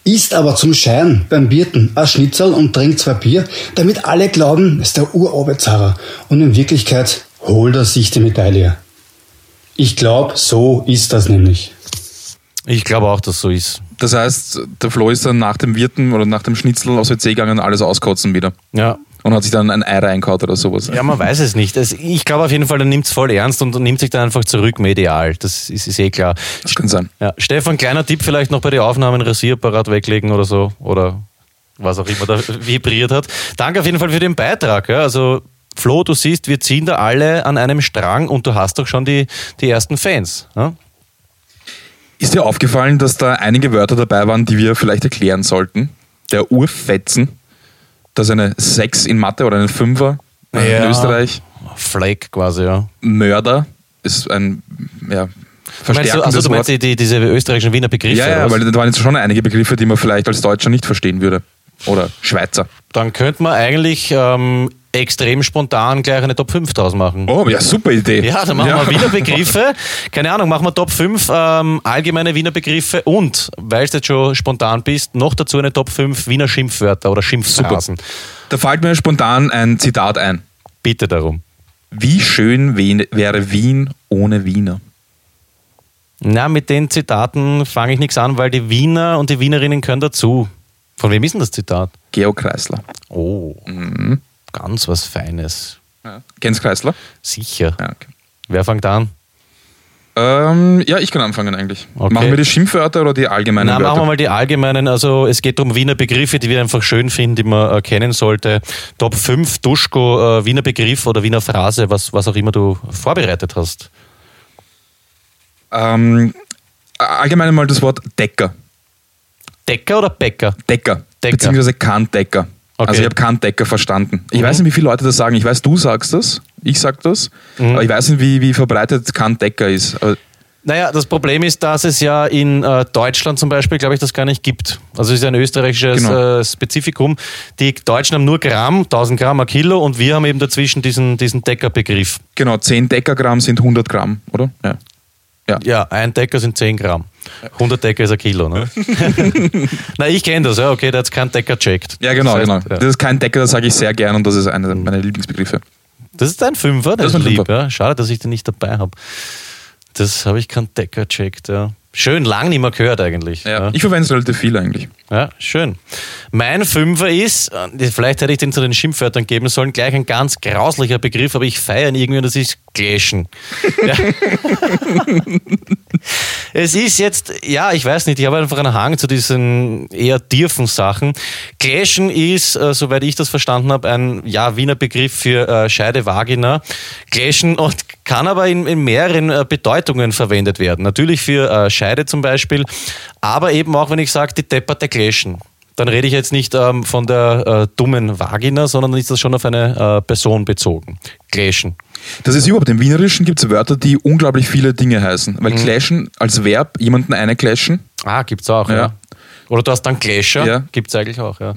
isst aber zum Schein beim Bierten ein Schnitzel und trinkt zwei Bier, damit alle glauben, es ist der Urarbeitshauer. Und in Wirklichkeit holt er sich die Medaille. Ich glaube, so ist das nämlich. Ich glaube auch, dass so ist. Das heißt, der Flo ist dann nach dem Wirten oder nach dem Schnitzel aus WC gegangen und alles auskotzen wieder. Ja. Und hat sich dann ein Ei reingehaut oder sowas. Ja, man weiß es nicht. Es- Ich glaube auf jeden Fall, er nimmt es voll ernst und nimmt sich dann einfach zurück medial. Das ist, ist eh klar. Das kann sein. Ja, Stefan, kleiner Tipp vielleicht noch bei den Aufnahmen, Rasierapparat weglegen oder so. Oder was auch immer da vibriert hat. Danke auf jeden Fall für den Beitrag. Ja. Also Flo, du siehst, wir ziehen da alle an einem Strang und du hast doch schon die, die ersten Fans. Ja? Ist dir aufgefallen, dass da einige Wörter dabei waren, die wir vielleicht erklären sollten? Der Urfetzen, das ist eine 6 in Mathe oder eine 5er äh, Ja. in Österreich. Flake quasi, ja. Mörder ist ein ja, Meinst du, verstärkendes also du meinst die, die, diese österreichischen Wiener Begriffe? ja, ja, weil da waren jetzt schon einige Begriffe, die man vielleicht als Deutscher nicht verstehen würde. Oder Schweizer. Dann könnte man eigentlich ähm, extrem spontan gleich eine Top 5 draus machen. Oh, ja, super Idee. Ja, dann machen wir Wiener Begriffe. Keine Ahnung, machen wir Top 5 ähm, allgemeine Wiener Begriffe und, weil du jetzt schon spontan bist, noch dazu eine Top 5 Wiener Schimpfwörter oder Schimpfphrasen. Da fällt mir spontan ein Zitat ein. Bitte darum. Wie schön wäre Wien ohne Wiener? Na, mit den Zitaten fange ich nichts an, weil die Wiener und die Wienerinnen können dazu. Von wem ist denn das Zitat? Georg Kreisler. Oh, ganz was Feines. Ja. Kennst Kreisler? Sicher. Ja, okay. Wer fängt an? Ähm, ja, ich kann anfangen eigentlich. Okay. Machen wir die Schimpfwörter oder die allgemeinen Na, Wörter? machen wir mal die allgemeinen. Also es geht um Wiener Begriffe, die wir einfach schön finden, die man äh, kennen sollte. Top 5 Duschko, äh, Wiener Begriff oder Wiener Phrase, was, was auch immer du vorbereitet hast. Ähm, allgemein mal das Wort Decker. Decker oder Bäcker? Decker. Decker. Beziehungsweise Kantdecker. Okay. Also ich habe Kantdecker verstanden. Ich weiß nicht, wie viele Leute das sagen. Ich weiß, du sagst das. Ich sag das. Aber ich weiß nicht, wie, wie verbreitet Kantdecker ist. Aber Naja, das Problem ist, dass es ja in äh, Deutschland zum Beispiel, glaube ich, das gar nicht gibt. Also es ist ein österreichisches Genau. äh, Spezifikum. Die Deutschen haben nur Gramm, 1000 Gramm ein Kilo und wir haben eben dazwischen diesen, diesen Deckerbegriff. genau, 10 Deckergramm sind 100 Gramm, oder? Ja. Ja, ein Decker sind 10 Gramm. 100 Decker ist ein Kilo, ne? Na, ich kenne das, ja, okay, der hat keinen Decker checkt. Ja, genau, das heißt, genau. Ja. Das ist kein Decker, das sage ich sehr gern und das ist einer meiner Lieblingsbegriffe. Das ist ein Fünfer, das, Das ist lieb, Fünfer. ja. Schade, dass ich den nicht dabei habe. Das habe ich keinen Decker checkt, ja. Schön, lang nicht mehr gehört eigentlich. Ja. Ich verwende es relativ viel eigentlich. Ja, schön. Mein Fünfer ist, äh, vielleicht hätte ich den zu den Schimpfwörtern geben sollen, gleich ein ganz grauslicher Begriff, aber ich feiere ihn irgendwie und das ist Gläschen. Ja. es ist jetzt, ja, ich weiß nicht, ich habe einfach einen Hang zu diesen eher tiefen Sachen. Gläschen ist, äh, soweit ich das verstanden habe, ein ja, Wiener Begriff für äh, Scheide Vagina. Gläschen und kann aber in, in mehreren äh, Bedeutungen verwendet werden. Natürlich für äh, Scheide zum Beispiel, aber eben auch, wenn ich sage, die depperte Gläschen. Dann rede ich jetzt nicht ähm, von der äh, dummen Vagina, sondern ist das schon auf eine äh, Person bezogen. Gläschen. Das ist überhaupt, im Wienerischen gibt es Wörter, die unglaublich viele Dinge heißen. Mhm. Weil clashen als Verb, jemanden eine clashen, Ah, gibt's auch, ja. Ja. Oder du hast dann Gläscher, Ja. gibt's eigentlich auch, ja.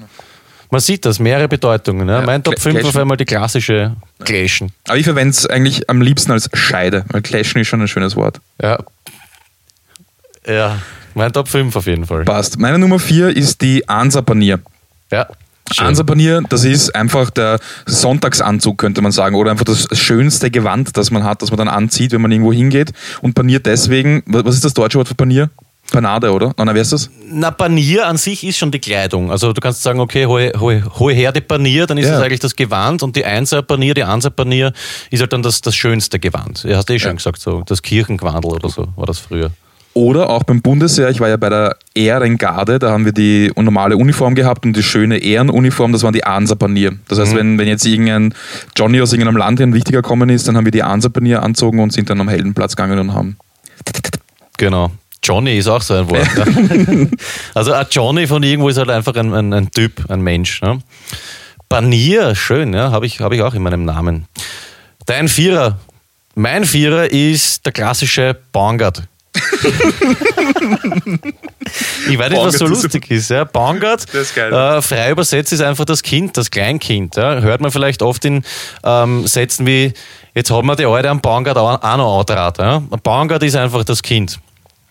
Man sieht das, mehrere Bedeutungen. Ja. Ja, mein Top Glä- 5 auf einmal die klassische Gläschen. aber ich verwende es eigentlich am liebsten als Scheide, weil clashen ist schon ein schönes Wort. Ja. Ja, mein Top 5 auf jeden Fall. Passt. Meine Nummer 4 ist die Ansa-Panier. Ja. Schön. Ansa-Panier, das ist einfach der Sonntagsanzug, könnte man sagen, oder einfach das schönste Gewand, das man hat, das man dann anzieht, wenn man irgendwo hingeht. Und Panier deswegen, wa- was ist das deutsche Wort für Panier? Panade, oder? Nein, wer ist das? Na, Panier an sich ist schon die Kleidung. Also du kannst sagen, okay, hol, hol, hol her die Panier, dann ist Ja. das eigentlich das Gewand und die Einser-Panier, die Anser-Panier ist halt dann das, das schönste Gewand. Ja, hast du eh schon gesagt, so das Kirchengewandel oder so war das früher. Oder auch beim Bundesheer, ich war ja bei der Ehrengarde, da haben wir die normale Uniform gehabt und die schöne Ehrenuniform, das waren die Ansa-Panier. Das heißt, wenn, wenn jetzt irgendein Johnny aus irgendeinem Land ein wichtiger gekommen ist, dann haben wir die Ansa-Panier anzogen und sind dann am Heldenplatz gegangen und haben. Genau. Johnny ist auch so ein Wort. ja. Also ein Johnny von irgendwo ist halt einfach ein, ein, ein Typ, ein Mensch. Ne? Panier, schön, ja, habe ich, hab ich auch in meinem Namen. Dein Vierer. Mein Vierer ist der klassische Bangard. ich weiß nicht, was so lustig ist. Ja. Geil. Äh, frei übersetzt, ist einfach das Kind, das Kleinkind. Ja. Hört man vielleicht oft in ähm, Sätzen wie, jetzt haben wir die Alte am Bangard auch noch angetraut. Ja. Ein Bangard ist einfach das Kind.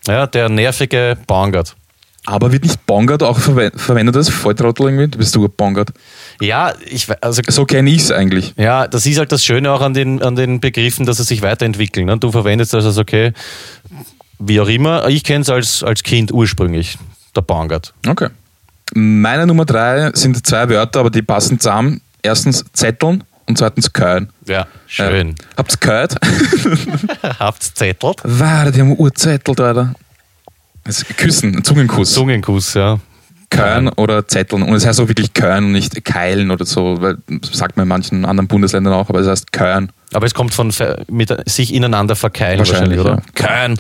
Ja, der nervige Bangard. Aber wird nicht Bongard auch verwe verwendet als Volltrottel irgendwie? Du bist sogar Bongard. Ja, ich, also So kenne ich es eigentlich. Ja, das ist halt das Schöne auch an den, an den Begriffen, dass sie sich weiterentwickeln. Ne? Du verwendest das als okay, wie auch immer. Ich kenne es als, als Kind ursprünglich, der Bangard. Okay. Meine Nummer drei sind zwei Wörter, aber die passen zusammen. Erstens Zetteln und zweitens Köhen. Ja, schön. Ja. Habt's gehört? Habt's zettelt? Warte, die haben urzettelt, Alter. Ist Küssen, Zungenkuss. Zungenkuss, ja. Köhen oder Zetteln. Und es heißt auch wirklich Köhen und nicht Keilen oder so, weil das sagt man in manchen anderen Bundesländern auch, aber es heißt Köhen. Aber es kommt von mit sich ineinander verkeilen Wahrscheinlich, wahrscheinlich, oder? Kein.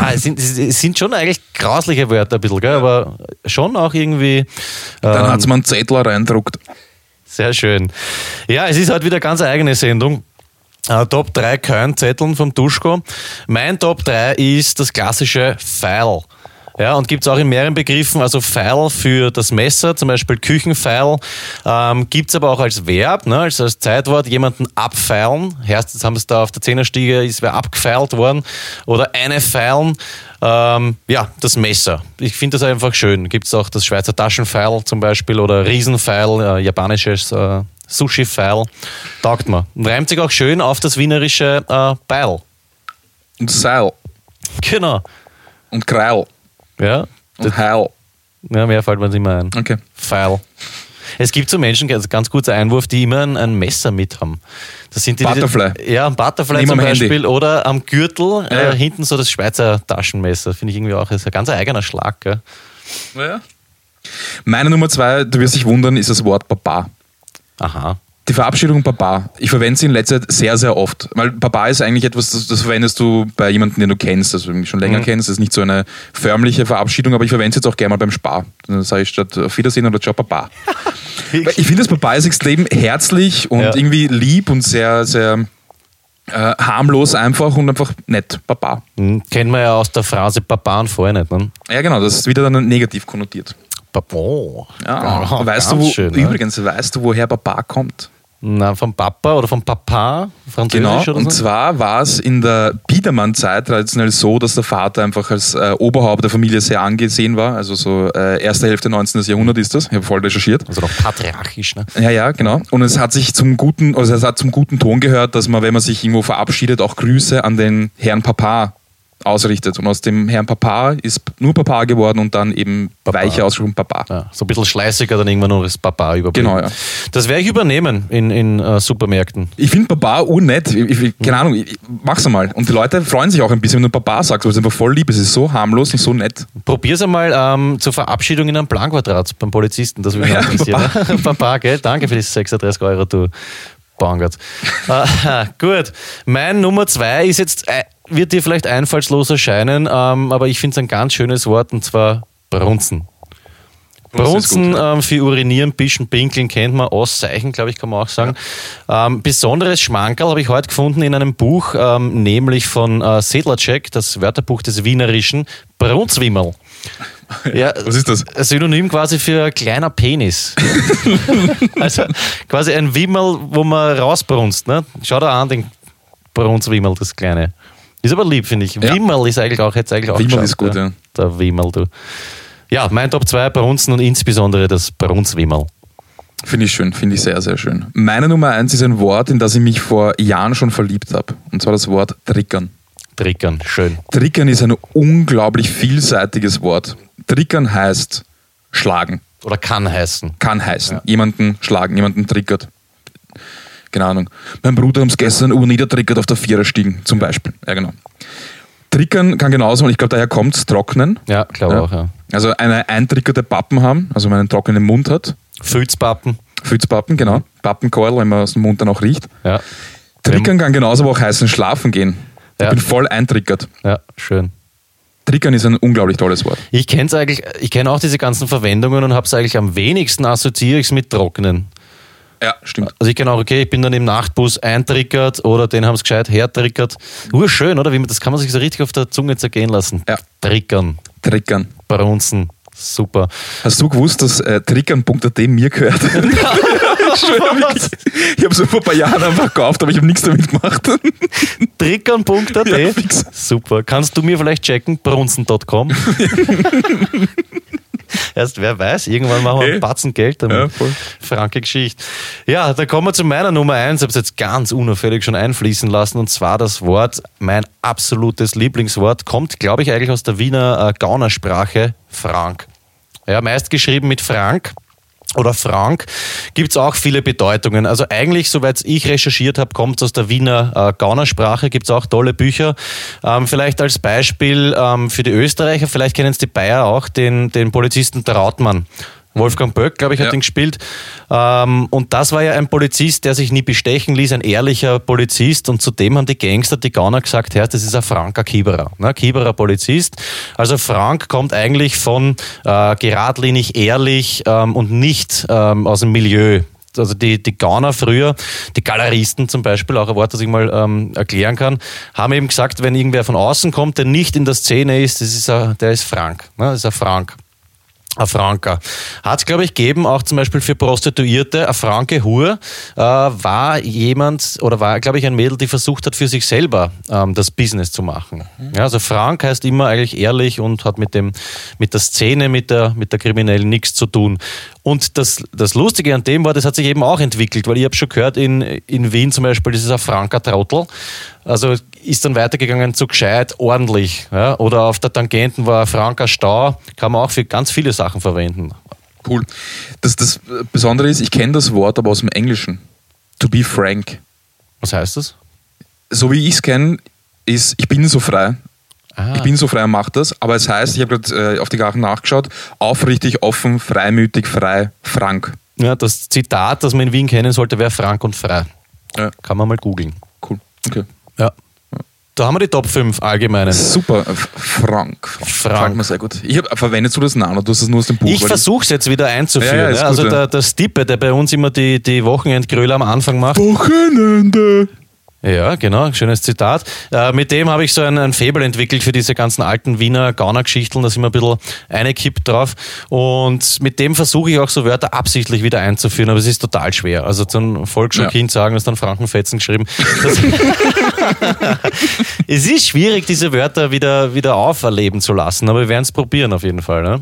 Ah, es, sind, es sind schon eigentlich grausliche Wörter ein bisschen, gell? aber schon auch irgendwie Dann ähm, hat's mir einen Zettel reindruckt. Sehr schön. Ja, es ist halt wieder eine ganz eigene Sendung. Äh, Top 3 Kernzetteln vom Duschko. Mein Top 3 ist das klassische Pfeil. Ja, und gibt es auch in mehreren Begriffen, also Pfeil für das Messer, zum Beispiel Küchenpfeil, ähm, gibt es aber auch als Verb, ne, also als Zeitwort, jemanden abfeilen. Jetzt haben sie da auf der Zehnerstiege, ist wer abgefeilt worden. Oder eine feilen, ähm, ja, das Messer. Ich finde das einfach schön. Gibt es auch das Schweizer Taschenpfeil zum Beispiel oder Riesenpfeil, äh, japanisches äh, Sushi-Pfeil. Taugt mir. Und reimt sich auch schön auf das wienerische äh, Beil. Und Seil. Genau. Und Kreil. Ja, Und Heil. ja mehr fällt mir nicht mehr ein. Okay. Pfeil. Es gibt so Menschen, also ganz kurzer Einwurf, die immer ein, ein Messer mit haben. Das sind die, Butterfly. Die, ja, ein Butterfly Neben zum am Handy. Beispiel oder am Gürtel Ja. äh, hinten so das Schweizer Taschenmesser. Finde ich irgendwie auch, ist ein ganz eigener Schlag. Gell? Ja. Meine Nummer zwei, du wirst dich wundern, ist das Wort Papa. Aha. Die Verabschiedung Papa. Ich verwende sie in letzter Zeit sehr, sehr oft. Weil Papa ist eigentlich etwas, das, das verwendest du bei jemandem, den du kennst, also mich schon länger kennst. Das ist nicht so eine förmliche Verabschiedung, aber ich verwende es jetzt auch gerne mal beim Spar. Dann sage ich statt auf Wiedersehen oder Ciao Papa. Weil ich finde, das Papa ist extrem herzlich und Ja. irgendwie lieb und sehr, sehr äh, harmlos einfach und einfach nett. Papa. Hm, Kennen wir ja aus der Phrase Papa und vorher nicht, ne? Ja, genau, das ist wieder dann negativ konnotiert. Papa. Oh. Ja, weißt du, wo, schön, ne? übrigens, weißt du, woher Papa kommt? Na, vom Papa oder vom Papa? Französisch Genau, oder und so? zwar war es in der Biedermann-Zeit traditionell so, dass der Vater einfach als äh, Oberhaupt der Familie sehr angesehen war. Also so äh, erste Hälfte 19. Jahrhundert ist das. Ich habe voll recherchiert. Also noch patriarchisch, ne? Ja, ja, genau. Und es hat sich zum guten, also es hat zum guten Ton gehört, dass man, wenn man sich irgendwo verabschiedet, auch Grüße an den Herrn Papa ausrichtet. Und aus dem Herrn Papa ist nur Papa geworden und dann eben weicher ausgesprochen Papa. Ja, so ein bisschen schleißiger dann irgendwann noch das Papa überblieben. Genau, ja. Das werde ich übernehmen in, in äh, Supermärkten. Ich finde Papa unnett. Ich, ich, keine Ahnung, ich, mach's einmal. Und die Leute freuen sich auch ein bisschen, wenn du Papa sagst, weil es einfach voll lieb ist. Es ist so harmlos und so nett. Probier's einmal ähm, zur Verabschiedung in einem Planquadrat beim Polizisten. Das würde mich Ja, interessieren. Papa. Papa, gell? Danke für die 36 Euro, du Bangert. äh, gut. Mein Nummer zwei ist jetzt, äh, wird dir vielleicht einfallslos erscheinen, ähm, aber ich finde es ein ganz schönes Wort und zwar Brunzen. Brunzen ähm, für Urinieren, Bischen, Pinkeln kennt man, Auszeichen, glaube ich, kann man auch sagen. Ähm, besonderes Schmankerl habe ich heute gefunden in einem Buch, ähm, nämlich von äh, Sedlacek, das Wörterbuch des Wienerischen, Brunzwimmel. Ja, Was ist das? ein Synonym quasi für kleiner Penis. also quasi ein Wimmel, wo man rausbrunst. Ne? Schau da an, den Brunzwimmel, das kleine. Ist aber lieb, finde ich. Ja. Wimmel ist eigentlich auch, hätte eigentlich auch Wimmel geschafft, ist gut, ja. Der Wimmel, du. Ja, mein Top 2 Brunzen und insbesondere das Brunzwimmel. Finde ich schön, finde ich sehr, sehr schön. Meine Nummer eins ist ein Wort, in das ich mich vor Jahren schon verliebt habe. Und zwar das Wort Trickern. Trickern, schön. Trickern ist ein unglaublich vielseitiges Wort. Trickern heißt schlagen. Oder kann heißen. Kann heißen. Jemanden schlagen, jemanden triggert. Keine Ahnung. Mein Bruder hat gestern urniedertriggert auf der Viererstiegen, zum Beispiel. Ja, genau. Trickern kann genauso, und ich glaube, daher kommt trocknen. Ja, glaube Ja. auch, ja. Also eine eintriggerte Pappen haben, also wenn man einen trockenen Mund hat. Filzpappen. Fützpappen, genau. Pappenkeul, wenn man aus dem Mund dann auch riecht. Ja. Trickern kann genauso aber auch heißen schlafen gehen. Ich Ja. bin voll eintriggert. Ja, schön. Trickern ist ein unglaublich tolles Wort. Ich kenne es eigentlich, ich kenne auch diese ganzen Verwendungen und habe es eigentlich am wenigsten assoziiere ich es mit Trocknen. Ja, stimmt. Also ich kenne auch, okay, ich bin dann im Nachtbus eintrickert oder den haben es gescheit hertrickert. Urschön, oder? Wie man, das kann man sich so richtig auf der Zunge zergehen lassen. Ja. Trickern, Trickern. brunzen, super. Hast du gewusst, dass äh, trickern.at mir gehört? ich habe so vor ein paar Jahren einfach gekauft, aber ich habe nichts damit gemacht. Trickern.at, Ja, super. Kannst du mir vielleicht checken? brunzen.com Erst wer weiß, irgendwann machen wir Hey. einen Batzen Geld damit. Ja, voll. Franke Geschichte. Ja, dann kommen wir zu meiner Nummer eins. Ich habe es jetzt ganz unauffällig schon einfließen lassen und zwar das Wort, mein absolutes Lieblingswort, kommt, glaube ich, eigentlich aus der Wiener äh, Gaunersprache, Frank. Ja, meist geschrieben mit Frank oder Frank, gibt es auch viele Bedeutungen. Also eigentlich, soweit ich recherchiert habe, kommt es aus der Wiener äh, Gaunersprache, gibt es auch tolle Bücher. Ähm, vielleicht als Beispiel ähm, für die Österreicher, vielleicht kennen es die Bayer auch, den, den Polizisten Trautmann. Wolfgang Böck, glaube ich, hat Ja. ihn gespielt. Ähm, und das war ja ein Polizist, der sich nie bestechen ließ, ein ehrlicher Polizist. Und zudem haben die Gangster, die Gauner gesagt, Herr, das ist ein Franker Kieberer. Ne? Kieberer Polizist. Also Frank kommt eigentlich von äh, geradlinig, ehrlich ähm, und nicht ähm, aus dem Milieu. Also die, die Gauner früher, die Galeristen zum Beispiel, auch ein Wort, das ich mal ähm, erklären kann, haben eben gesagt, wenn irgendwer von außen kommt, der nicht in der Szene ist, das ist ein, der ist Frank. Ne? Das ist ein Frank. Ein Franker. Hat es, glaube ich, gegeben, auch zum Beispiel für Prostituierte. Eine Franke Hur äh, war jemand oder war, glaube ich, ein Mädel, die versucht hat, für sich selber ähm, das Business zu machen. Ja, also Frank heißt immer eigentlich ehrlich und hat mit, dem, mit der Szene, mit der, mit der Kriminellen nichts zu tun. Und das, das Lustige an dem war, das hat sich eben auch entwickelt, weil ich habe schon gehört, in, in Wien zum Beispiel, ist ein Franker Trottel. Also ist dann weitergegangen zu gescheit, ordentlich. Ja? Oder auf der Tangenten war ein Franker Stau, kann man auch für ganz viele Sachen verwenden. Cool. Das, das Besondere ist, ich kenne das Wort aber aus dem Englischen. To be frank. Was heißt das? So wie ich es kenne, ist, ich bin so frei. Ah, Ich bin so frei und mache das. Aber es heißt, ich habe gerade äh, auf die Gachen nachgeschaut, aufrichtig, offen, freimütig, frei, frank. Ja, das Zitat, das man in Wien kennen sollte, wäre frank und frei. Ja. Kann man mal googeln. Cool. Okay. Ja. Da haben wir die Top 5 allgemeinen. Super, F- Frank. Frank. mir sehr gut. Ich hab, verwendest du das Nano? Du hast es nur aus dem Buch. Ich versuche es jetzt wieder einzuführen. Ja, ja, also gut, der, der Stippe, der bei uns immer die, die Wochenendgröle am Anfang macht. Wochenende. Ja, genau, schönes Zitat. Äh, mit dem habe ich so ein, ein Faible entwickelt für diese ganzen alten Wiener Gaunergeschichten, da sind wir ein bisschen eingekippt drauf. Und mit dem versuche ich auch so Wörter absichtlich wieder einzuführen, aber es ist total schwer. Also zum Volksschulkind sagen, das dann Frankenfetzen geschrieben. Es ist schwierig, diese Wörter wieder, wieder auferleben zu lassen, aber wir werden es probieren auf jeden Fall. Ne?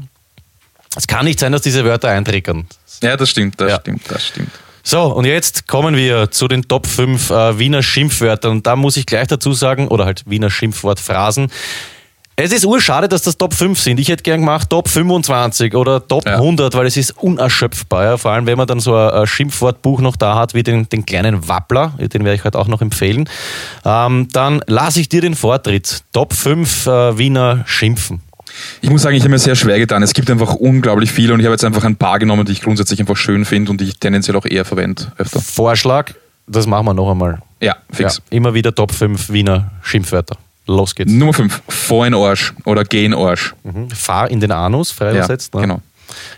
Es kann nicht sein, dass diese Wörter eintriggern. Ja, das stimmt, das Ja. stimmt, das stimmt. So, und jetzt kommen wir zu den Top 5 äh, Wiener Schimpfwörtern. Und da muss ich gleich dazu sagen, oder halt Wiener Schimpfwortphrasen. Es ist urschade, dass das Top 5 sind. Ich hätte gern gemacht Top 25 oder Top Ja. 100, weil es ist unerschöpfbar. Ja? Vor allem, wenn man dann so ein, Schimpfwortbuch noch da hat, wie den, den kleinen Wappler, den werde ich heute auch noch empfehlen. Ähm, dann lasse ich dir den Vortritt. Top 5 äh, Wiener Schimpfen. Ich muss sagen, ich habe mir sehr schwer getan. Es gibt einfach unglaublich viele und ich habe jetzt einfach ein paar genommen, die ich grundsätzlich einfach schön finde und die ich tendenziell auch eher verwende öfter. Vorschlag, das machen wir noch einmal. Ja, fix. Ja, immer wieder Top 5 Wiener Schimpfwörter. Los geht's. Nummer 5, vor in Arsch oder geh in Arsch. Mhm. Fahr in den Anus, frei Ja, übersetzt. Ne? genau.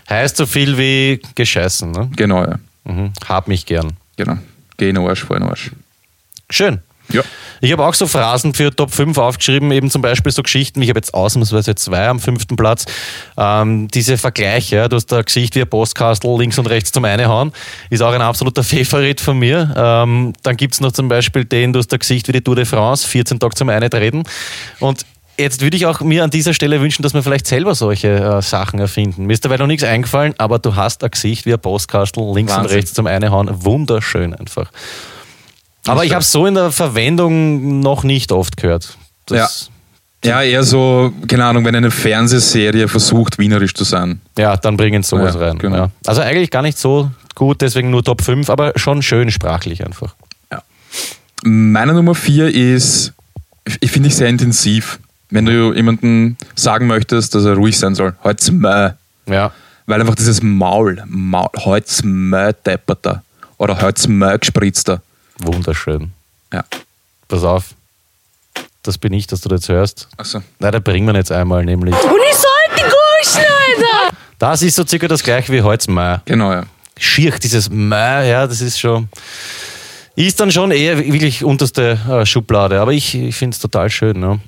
Heißt so viel wie gescheißen. Ne? Genau, ja. Mhm. Hab mich gern. Genau. Geh in Arsch, vor in Arsch. Schön. Ja. Ich habe auch so Phrasen für Top 5 aufgeschrieben, eben zum Beispiel so Geschichten, ich habe jetzt ausnahmsweise zwei am fünften Platz, ähm, diese Vergleiche, ja, du hast da Gesicht wie ein Postkastel links und rechts zum Einhauen, ist auch ein absoluter Favorit von mir. Ähm, dann gibt es noch zum Beispiel den, du hast da Gesicht wie die Tour de France, 14 Tage zum Eintreten und Jetzt würde ich auch mir an dieser Stelle wünschen, dass wir vielleicht selber solche äh, Sachen erfinden. Mir ist dabei noch nichts eingefallen, aber du hast ein Gesicht wie ein Postkastel links und Wahnsinn. rechts zum Einhauen. Wunderschön einfach. Aber ich habe es so in der Verwendung noch nicht oft gehört. Das, Ja, eher so, keine Ahnung, wenn eine Fernsehserie versucht, wienerisch zu sein. ja. dann bringen sowas Ja, rein. genau. Ja. Also eigentlich gar nicht so gut, deswegen nur Top 5, aber schon schön sprachlich einfach. Meine Nummer 4 ist, ich finde ich sehr intensiv. Wenn du jemandem sagen möchtest, dass er ruhig sein soll, Mäh. Ja. Weil einfach dieses Maul, Maul halt's Mäh depperter oder halt's Mäh gespritzter. Wunderschön. Ja. Pass auf. Das bin ich, dass du das hörst. Achso. Na, da bringen wir jetzt einmal nämlich. Und ich sollte durchschneiden! Das ist so circa das gleiche wie Holzmeier. Genau, ja. schier, dieses Mö, ja, das ist schon. Ist dann schon eher wirklich unterste äh, Schublade, aber ich, ich finde es total schön. Ne?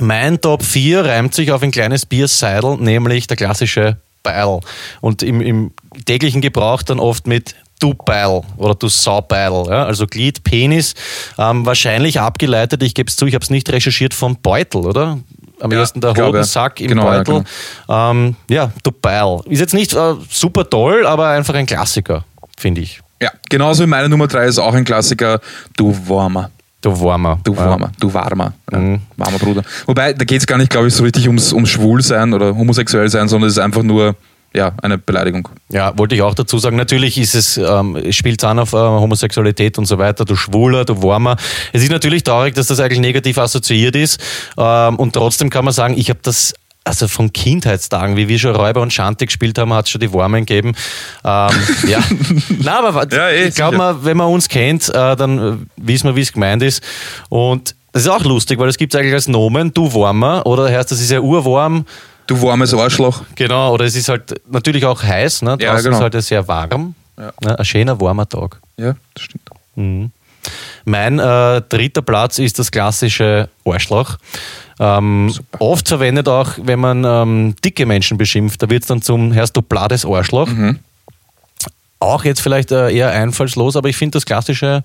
Mein Top 4 reimt sich auf ein kleines Bierseidel, nämlich der klassische Beil. Und im, im täglichen Gebrauch dann oft mit du Beil oder du Saubeil. Ja? Also Glied, Penis, ähm, wahrscheinlich abgeleitet, ich gebe es zu, ich habe es nicht recherchiert, vom Beutel, oder? Am Ja, ersten der ja. Hodensack im Genau, ja, Beutel. Ähm, ja, du Beil. Ist jetzt nicht äh, super toll, aber einfach ein Klassiker, finde ich. Ja, genauso wie meine Nummer 3 ist auch ein Klassiker, du Warmer. Du Warmer. Du Ja. Warmer, du Warmer, ja, Mhm. warmer Bruder. Wobei, da geht es gar nicht, glaube ich, so richtig ums, ums Schwulsein oder homosexuell sein, sondern es ist einfach nur ja, eine Beleidigung. Ja, wollte ich auch dazu sagen. Natürlich ist es, ähm, spielt es an auf äh, Homosexualität und so weiter. Du Schwuler, du Warmer. Es ist natürlich traurig, dass das eigentlich negativ assoziiert ist. Ähm, und trotzdem kann man sagen, ich habe das also von Kindheitstagen, wie wir schon Räuber und Schante gespielt haben, hat es schon die Warmen gegeben. Ähm, ja, na, aber Ja, eh, ich glaube wenn man uns kennt, äh, dann wissen wir, wie es gemeint ist. Und das ist auch lustig, weil es gibt eigentlich als Nomen, du Warmer, oder heißt das ist ja urwarm, Du warmes Arschloch. Genau, oder es ist halt natürlich auch heiß, ne? Ja, Draußen genau. ist halt sehr warm. Ja. Ne? Ein schöner, warmer Tag. Ja, das stimmt. Mein äh, dritter Platz ist das klassische Arschloch. Ähm, oft verwendet auch, wenn man ähm, dicke Menschen beschimpft, da wird es dann zum Herrst du blades Arschloch. Mhm. Auch jetzt vielleicht äh, eher einfallslos, aber ich finde das klassische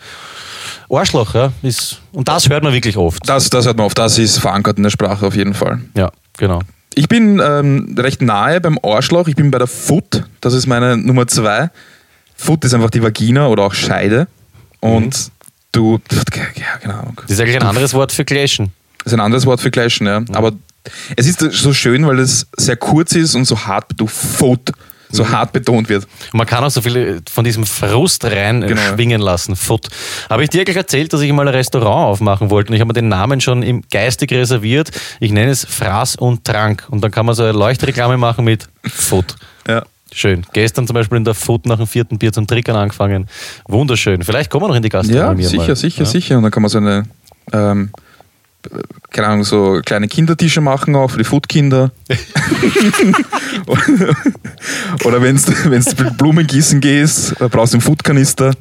Arschloch, ja, ist, und das hört man wirklich oft. Das, das hört man auf, das ist verankert in der Sprache auf jeden Fall. Ja, genau. Ich bin ähm, recht nahe beim Arschloch, ich bin bei der Foot, das ist meine Nummer zwei. Foot ist einfach die Vagina oder auch Scheide. Und du, ja, keine Ahnung. Das ist eigentlich ein anderes Wort für Clashen. Das ist ein anderes Wort für Clashen, ja. Aber es ist so schön, weil es sehr kurz ist und so hart, du Foot, so hart betont wird. Man kann auch so viel von diesem Frust rein äh, Genau. schwingen lassen. Foot. Habe ich dir gleich erzählt, dass ich mal ein Restaurant aufmachen wollte und ich habe mir den Namen schon im geistig reserviert. Ich nenne es Fraß und Trank. Und dann kann man so eine Leuchtreklame machen mit Foot. Ja. Schön. Gestern zum Beispiel in der Foot nach dem vierten Bier zum Trickern angefangen. Wunderschön. Vielleicht kommen wir noch in die Ja, Gastronomie sicher, mal. sicher, ja. sicher. Und dann kann man so eine, ähm, keine Ahnung, so kleine Kindertische machen auch für die Foodkinder. Oder wenn du Blumen gießen gehst, brauchst du einen Foodkanister.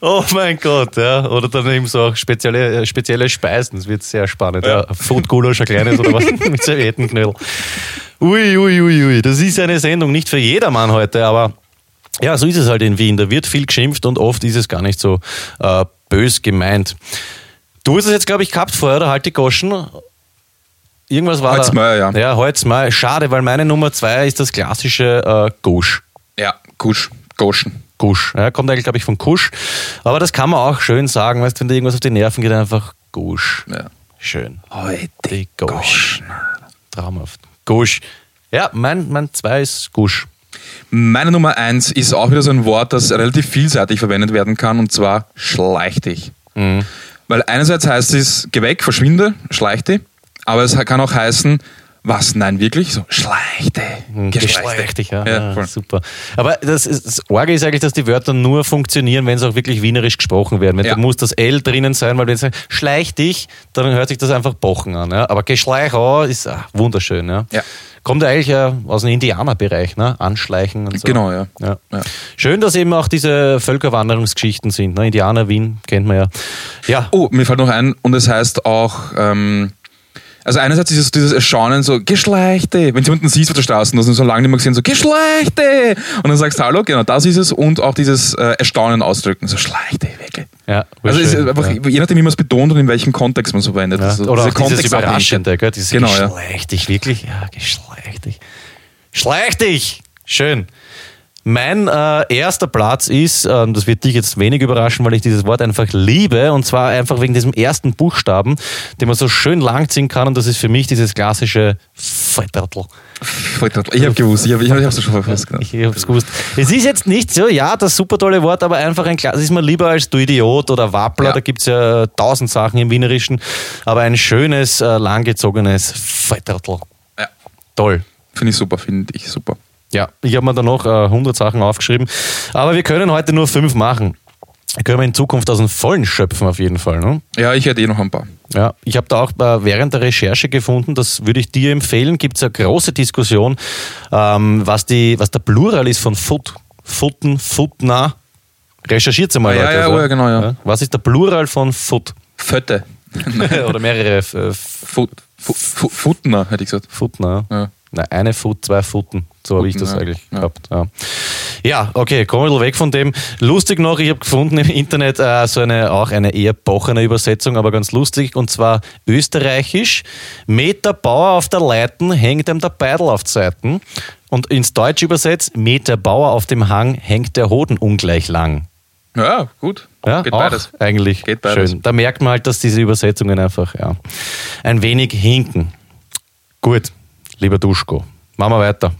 Oh mein Gott, ja. Oder dann eben so auch spezielle, spezielle Speisen. Das wird sehr spannend. Ja. Food Gulasch, ein kleines oder was mit Serviettenknödel. Ui, ui, ui, ui. Das ist eine Sendung nicht für jedermann heute, aber ja, so ist es halt in Wien. Da wird viel geschimpft und oft ist es gar nicht so äh, bös gemeint. Du hast es jetzt, glaube ich, gehabt vorher, oder halt die Goschen? Irgendwas war Holzmeier, ja. Ja, Holzmeier. Schade, weil meine Nummer zwei ist das klassische äh, Gusch. Ja, Kusch, Goschen. Gusch. Ja, kommt eigentlich, glaube ich, von Kusch. Aber das kann man auch schön sagen, weißt, wenn dir irgendwas auf die Nerven geht, einfach Gusch. Ja. Schön. Heute Gusch. Traumhaft. Gusch. Ja, mein, mein zwei ist Gusch. Meine Nummer eins ist auch wieder so ein Wort, das relativ vielseitig verwendet werden kann, und zwar schleich dich. Mhm. Weil einerseits heißt es, geh weg, verschwinde, schleich dich, aber es kann auch heißen, was, nein, wirklich? So, schleich dich. Geschlecht dich, ja. Ja, ja voll. super. Aber das, ist, das Orge ist eigentlich, dass die Wörter nur funktionieren, wenn sie auch wirklich wienerisch gesprochen werden. Wenn Ja. Da muss das L drinnen sein, weil wenn sie sagen, schleich dich, dann hört sich das einfach bochen an. Ja. Aber Geschleich auch ist ah, wunderschön. Ja. Ja. Kommt eigentlich ja aus dem Indianerbereich, ne? Anschleichen und so. Genau, ja. Ja. Ja. Schön, dass eben auch diese Völkerwanderungsgeschichten sind. Ne? Indianer, Wien, kennt man ja. Ja, Oh, mir fällt noch ein, und es heißt auch, ähm, also einerseits ist es dieses Erstaunen so, Geschlechte, wenn du jemanden siehst auf der Straße, das hast du so lange nicht mehr gesehen, so, Geschlechte! Und dann sagst du Hallo, genau, das ist es, und auch dieses äh, Erstaunen ausdrücken, so, Schlechte, wirklich. ja. Also es ist schön, einfach, ja. je nachdem, wie man es betont und in welchem Kontext man es verwendet. Ja. Also Oder diese auch dieses. Überraschende, gell? Dieses Genau, ja. Geschleich dich, wirklich? Ja. Schleich dich! Schön. Mein äh, erster Platz ist, äh, das wird dich jetzt wenig überraschen, weil ich dieses Wort einfach liebe, und zwar einfach wegen diesem ersten Buchstaben, den man so schön langziehen kann, und das ist für mich dieses klassische Fettertl. Ich habe gewusst, ich habe hab, ich hab's schon fast genannt. Ich hab's gewusst. Es ist jetzt nicht so, ja, das super tolle Wort, aber einfach ein Kla- Das ist mir lieber als du Idiot oder Wappler, Ja. da gibt's ja tausend Sachen im Wienerischen, aber ein schönes, äh, langgezogenes Fettertl. Ja. Toll. Finde ich super, finde ich super. Ja, ich habe mir da noch äh, 100 Sachen aufgeschrieben, aber wir können heute nur fünf machen. Können wir in Zukunft aus dem Vollen schöpfen auf jeden Fall. Ne? Ja, ich hätte eh noch ein paar. Ja, ich habe da auch äh, während der Recherche gefunden, das würde ich dir empfehlen, gibt es eine große Diskussion, ähm, was, die, was der Plural ist von Foot. Futten, Futna. Recherchiert mal, Ah, ja, Leute. ja, oh ja, genau, ja. Was ist der Plural von Foot? Fötte. Oder mehrere äh, Fut, Fu- Fu- Futner, hätte ich gesagt. Futna. Ja. Nein, eine Foot, zwei Futten. So habe ich das ja. eigentlich Ja. gehabt. Ja. ja, okay, kommen wir ein bisschen weg von dem. Lustig noch, ich habe gefunden im Internet äh, so eine auch eine eher bochene Übersetzung, aber ganz lustig, und zwar österreichisch. Meter Bauer auf der Leiten hängt ihm der Beidel auf die Seiten. Und ins Deutsch übersetzt, Meter Bauer auf dem Hang hängt der Hoden ungleich lang. Ja, gut. Ja, Geht auch beides. Eigentlich Geht beides. schön. Da merkt man halt, dass diese Übersetzungen einfach ja, ein wenig hinken. Gut, lieber Duschko, machen wir weiter.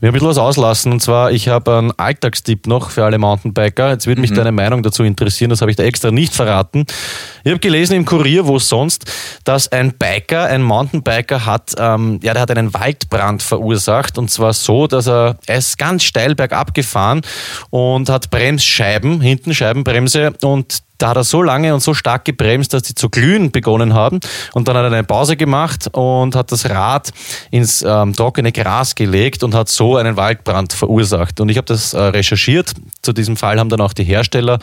Wir haben ein bisschen was auslassen und zwar, ich habe einen Alltagstipp noch für alle Mountainbiker. Jetzt würde mich deine Meinung dazu interessieren, das habe ich da extra nicht verraten. Ich habe gelesen im Kurier, wo sonst, dass ein Biker, ein Mountainbiker hat, ähm, ja, der hat einen Waldbrand verursacht und zwar so, dass er, er ist ganz steil bergab gefahren und hat Bremsscheiben, hinten Scheibenbremse und da hat er so lange und so stark gebremst, dass die zu glühen begonnen haben. Und dann hat er eine Pause gemacht und hat das Rad ins ähm, trockene Gras gelegt und hat so einen Waldbrand verursacht. Und ich habe das äh, recherchiert. Zu diesem Fall haben dann auch die Hersteller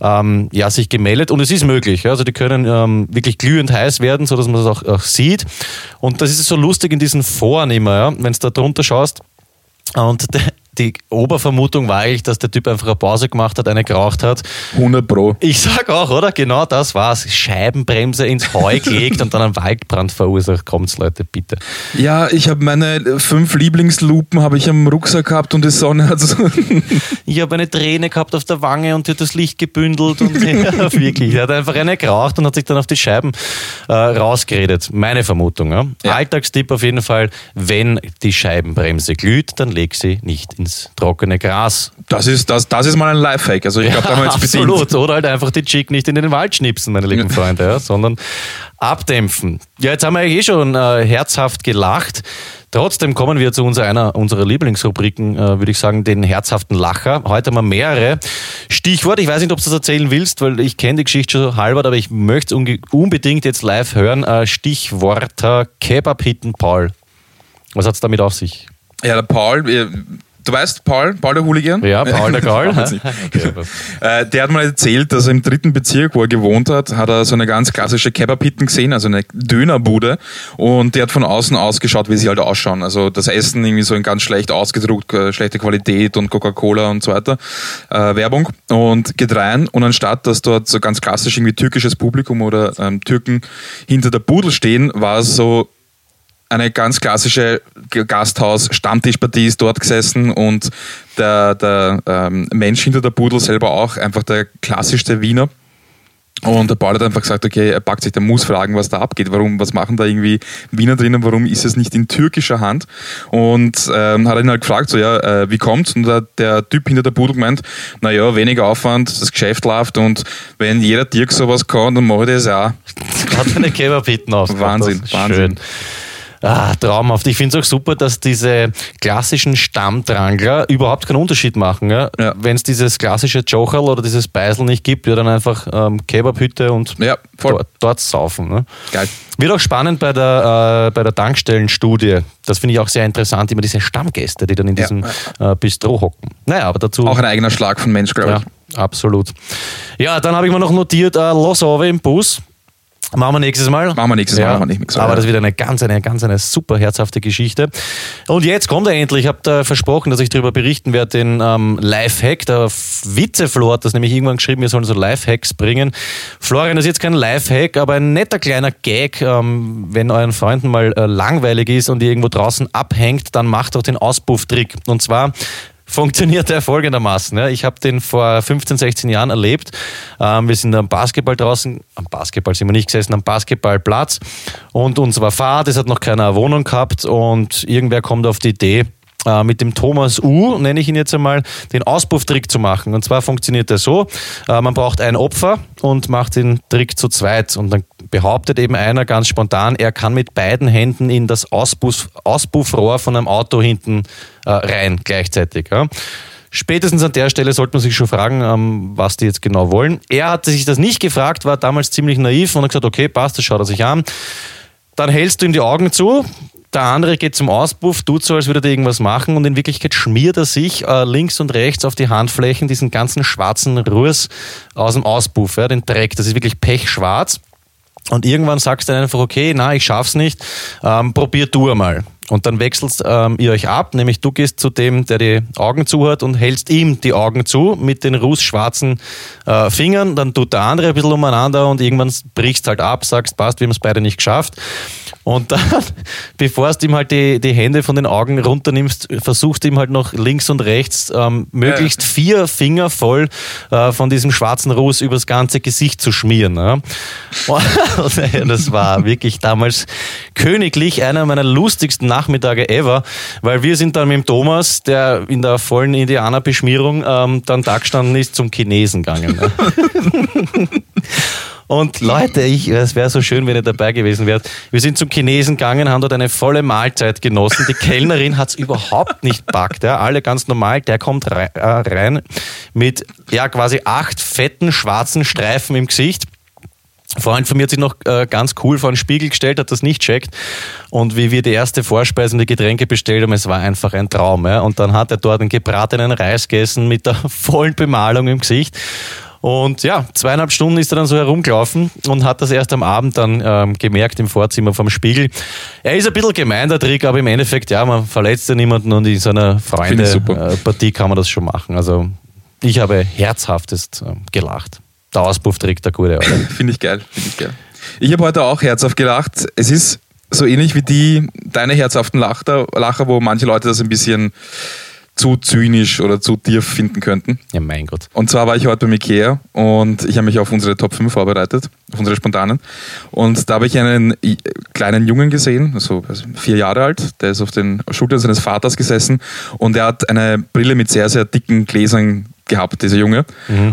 ähm, ja, sich gemeldet. Und es ist möglich. Also die können ähm, wirklich glühend heiß werden, sodass man das auch, auch sieht. Und das ist so lustig in diesen Foren immer, ja? wenn du da drunter schaust. Und die Obervermutung war eigentlich, dass der Typ einfach eine Pause gemacht hat, eine geraucht hat 100 Pro. ich sag auch, oder? Genau das war's. Scheibenbremse ins Heu gelegt und dann einen Waldbrand verursacht. Kommt's, Leute, bitte. Ja, ich habe meine fünf Lieblingslupen habe ich am Rucksack gehabt und die Sonne hat so. Ich habe eine Träne gehabt auf der Wange und die hat das Licht gebündelt und ja, wirklich. Er hat einfach eine geraucht und hat sich dann auf die Scheiben äh, rausgeredet. Meine Vermutung. Ja? Ja. Alltagstipp auf jeden Fall, wenn die Scheibenbremse glüht, dann leg sie nicht ins ins trockene Gras. Das ist, das, das ist mal ein Lifehack. Also ich glaube, da haben wir jetzt bedient. Absolut. Oder halt einfach die Chick nicht in den Wald schnipsen, meine lieben Freunde, ja, sondern abdämpfen. Ja, jetzt haben wir eigentlich eh schon äh, herzhaft gelacht. Trotzdem kommen wir zu unserer, einer unserer Lieblingsrubriken, äh, würde ich sagen, den herzhaften Lacher. Heute haben wir mehrere. Stichwort, ich weiß nicht, ob du das erzählen willst, weil ich kenne die Geschichte schon halbert, aber ich möchte es unbedingt jetzt live hören. Äh, Stichworter Kebab-Hitten Paul. Was hat es damit auf sich? Ja, der Paul, äh, du weißt, Paul, Paul der Hooligan? Ja, Paul der Gaul. Okay. Äh, der hat mal erzählt, dass er im dritten Bezirk, wo er gewohnt hat, hat er so eine ganz klassische Kebab-Hitten gesehen, also eine Dönerbude. Und der hat von außen ausgeschaut, wie sie halt ausschauen. Also das Essen irgendwie so in ganz schlecht ausgedruckt, äh, schlechte Qualität und Coca-Cola und so weiter. Äh, Werbung. Und geht rein und anstatt, dass dort so ganz klassisch irgendwie türkisches Publikum oder ähm, Türken hinter der Pudel stehen, war es so eine ganz klassische Gasthaus-Stammtischpartie ist dort gesessen und der, der ähm, Mensch hinter der Pudel selber auch, einfach der klassischste Wiener. Und der Paul hat einfach gesagt, okay, er packt sich, der muss fragen, was da abgeht. Warum, was machen da irgendwie Wiener drinnen? Warum ist es nicht in türkischer Hand? Und ähm, hat ihn halt gefragt, so ja, äh, wie kommt's? Und der, der Typ hinter der Pudel gemeint, naja, weniger Aufwand, das Geschäft läuft und wenn jeder Dirk sowas kann, dann mache ich das auch. Hat eine Kebab-Hitten aus. Wahnsinn, Wahnsinn. Schön. Ah, traumhaft. Ich finde es auch super, dass diese klassischen Stammdrangler überhaupt keinen Unterschied machen. Ja? Ja. Wenn es dieses klassische Jocherl oder dieses Beisel nicht gibt, ja, dann einfach ähm, Kebabhütte und Ja, dort, dort saufen. Ne? Geil. Wird auch spannend bei der, äh, bei der Tankstellenstudie. Das finde ich auch sehr interessant, immer diese Stammgäste, die dann in Ja. diesem äh, Bistro hocken. Naja, aber dazu. Auch ein eigener Schlag von Mensch, glaube Ja, ich. absolut. Ja, dann habe ich mir noch notiert, äh, Los Ove im Bus. Machen wir nächstes Mal. Machen wir nächstes Mal, machen wir Mal, Aber ja. das wieder eine ganz, eine ganz, eine super herzhafte Geschichte. Und jetzt kommt er endlich. Ich habe da versprochen, dass ich darüber berichten werde, den ähm, Lifehack. Der Witzeflor hat das nämlich irgendwann geschrieben, wir sollen so Lifehacks bringen. Florian, das ist jetzt kein Lifehack, aber ein netter kleiner Gag. Ähm, wenn euren Freunden mal äh, langweilig ist und ihr irgendwo draußen abhängt, dann macht doch den Auspufftrick. Und zwar funktioniert er folgendermaßen. Ja. Ich habe den vor 15, 16 Jahren erlebt. Ähm, wir sind am Basketball draußen, am Basketball sind wir nicht gesessen, am Basketballplatz und uns war Fahrt, es hat noch keiner eine Wohnung gehabt und irgendwer kommt auf die Idee, äh, mit dem Thomas U, nenne ich ihn jetzt einmal, den Auspufftrick zu machen. Und zwar funktioniert er so, äh, man braucht ein Opfer und macht den Trick zu zweit. Und dann behauptet eben einer ganz spontan, er kann mit beiden Händen in das Auspuff, Auspuffrohr von einem Auto hinten äh, rein gleichzeitig. Ja. Spätestens an der Stelle sollte man sich schon fragen, ähm, was die jetzt genau wollen. Er hatte sich das nicht gefragt, war damals ziemlich naiv und hat gesagt, okay, passt, das schaut er sich an. Dann hältst du ihm die Augen zu, der andere geht zum Auspuff, tut so, als würde er irgendwas machen und in Wirklichkeit schmiert er sich äh, links und rechts auf die Handflächen diesen ganzen schwarzen Ruß aus dem Auspuff, ja, den Dreck. Das ist wirklich pechschwarz. Und irgendwann sagst du dann einfach, okay, na, ich schaff's nicht, ähm, probier du einmal. Und dann wechselst ähm, ihr euch ab, nämlich du gehst zu dem, der die Augen zu hat und hältst ihm die Augen zu mit den rußschwarzen äh, Fingern. Dann tut der andere ein bisschen umeinander und irgendwann brichst halt ab, sagst, passt, wir haben es beide nicht geschafft. Und dann, bevor du ihm halt die, die Hände von den Augen runternimmst, versuchst du ihm halt noch links und rechts ähm, möglichst vier Finger voll äh, von diesem schwarzen Ruß übers ganze Gesicht zu schmieren. Ja. Und das war wirklich damals königlich, einer meiner lustigsten Nachmittage ever, weil wir sind dann mit dem Thomas, der in der vollen Indianerbeschmierung ähm, dann da gestanden ist, zum Chinesen gegangen. Ja. Und Leute, ich, es wäre so schön, wenn ihr dabei gewesen wärt. Wir sind zum Chinesen gegangen, haben dort eine volle Mahlzeit genossen. Die Kellnerin hat's überhaupt nicht packt. Ja. Alle ganz normal. Der kommt rei- äh, rein mit ja quasi acht fetten schwarzen Streifen im Gesicht. Freund von mir hat sich noch äh, ganz cool vor den Spiegel gestellt, hat das nicht checkt. Und wie wir die erste Vorspeise und die Getränke bestellt haben, es war einfach ein Traum. Ja. Und dann hat er dort einen gebratenen Reis gegessen mit der vollen Bemalung im Gesicht. Und ja, zweieinhalb Stunden ist er dann so herumgelaufen und hat das erst am Abend dann ähm, gemerkt im Vorzimmer vom Spiegel. Er ist ein bisschen gemein, der Trick, aber im Endeffekt, ja, man verletzt ja niemanden und in so einer Finde ich super. Freunde-Partie kann man das schon machen. Also ich habe herzhaftest äh, gelacht. Der Auspufftrick, der gute Alte. Finde ich geil, finde ich geil. Ich habe heute auch herzhaft gelacht. Es ist so ähnlich wie die, deine herzhaften Lacher, Lacher, wo manche Leute das ein bisschen zu zynisch oder zu tief finden könnten. Ja, mein Gott. Und zwar war ich heute beim Ikea und ich habe mich auf unsere Top 5 vorbereitet, auf unsere spontanen. Und da habe ich einen kleinen Jungen gesehen, so also vier Jahre alt, der ist auf den Schultern seines Vaters gesessen und er hat eine Brille mit sehr, sehr dicken Gläsern gehabt, dieser Junge.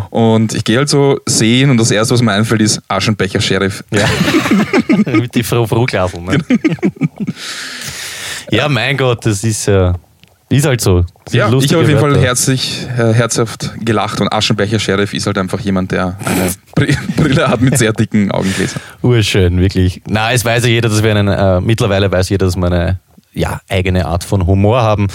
Und ich gehe halt so sehen und das erste, was mir einfällt, ist Aschenbecher Sheriff. Ja. Mit die Frau Fruglasel. Ne? ja, mein Gott, das ist ja. Ist halt so. Sind Ja, ich habe auf jeden Fall herzlich, äh, herzhaft gelacht und Aschenbecher Sheriff ist halt einfach jemand, der eine Bri- Brille hat mit sehr dicken Augengläsern. Urschön, wirklich. Na, es weiß ja jeder, dass wir einen, äh, mittlerweile weiß jeder, dass wir eine ja, eigene Art von Humor haben.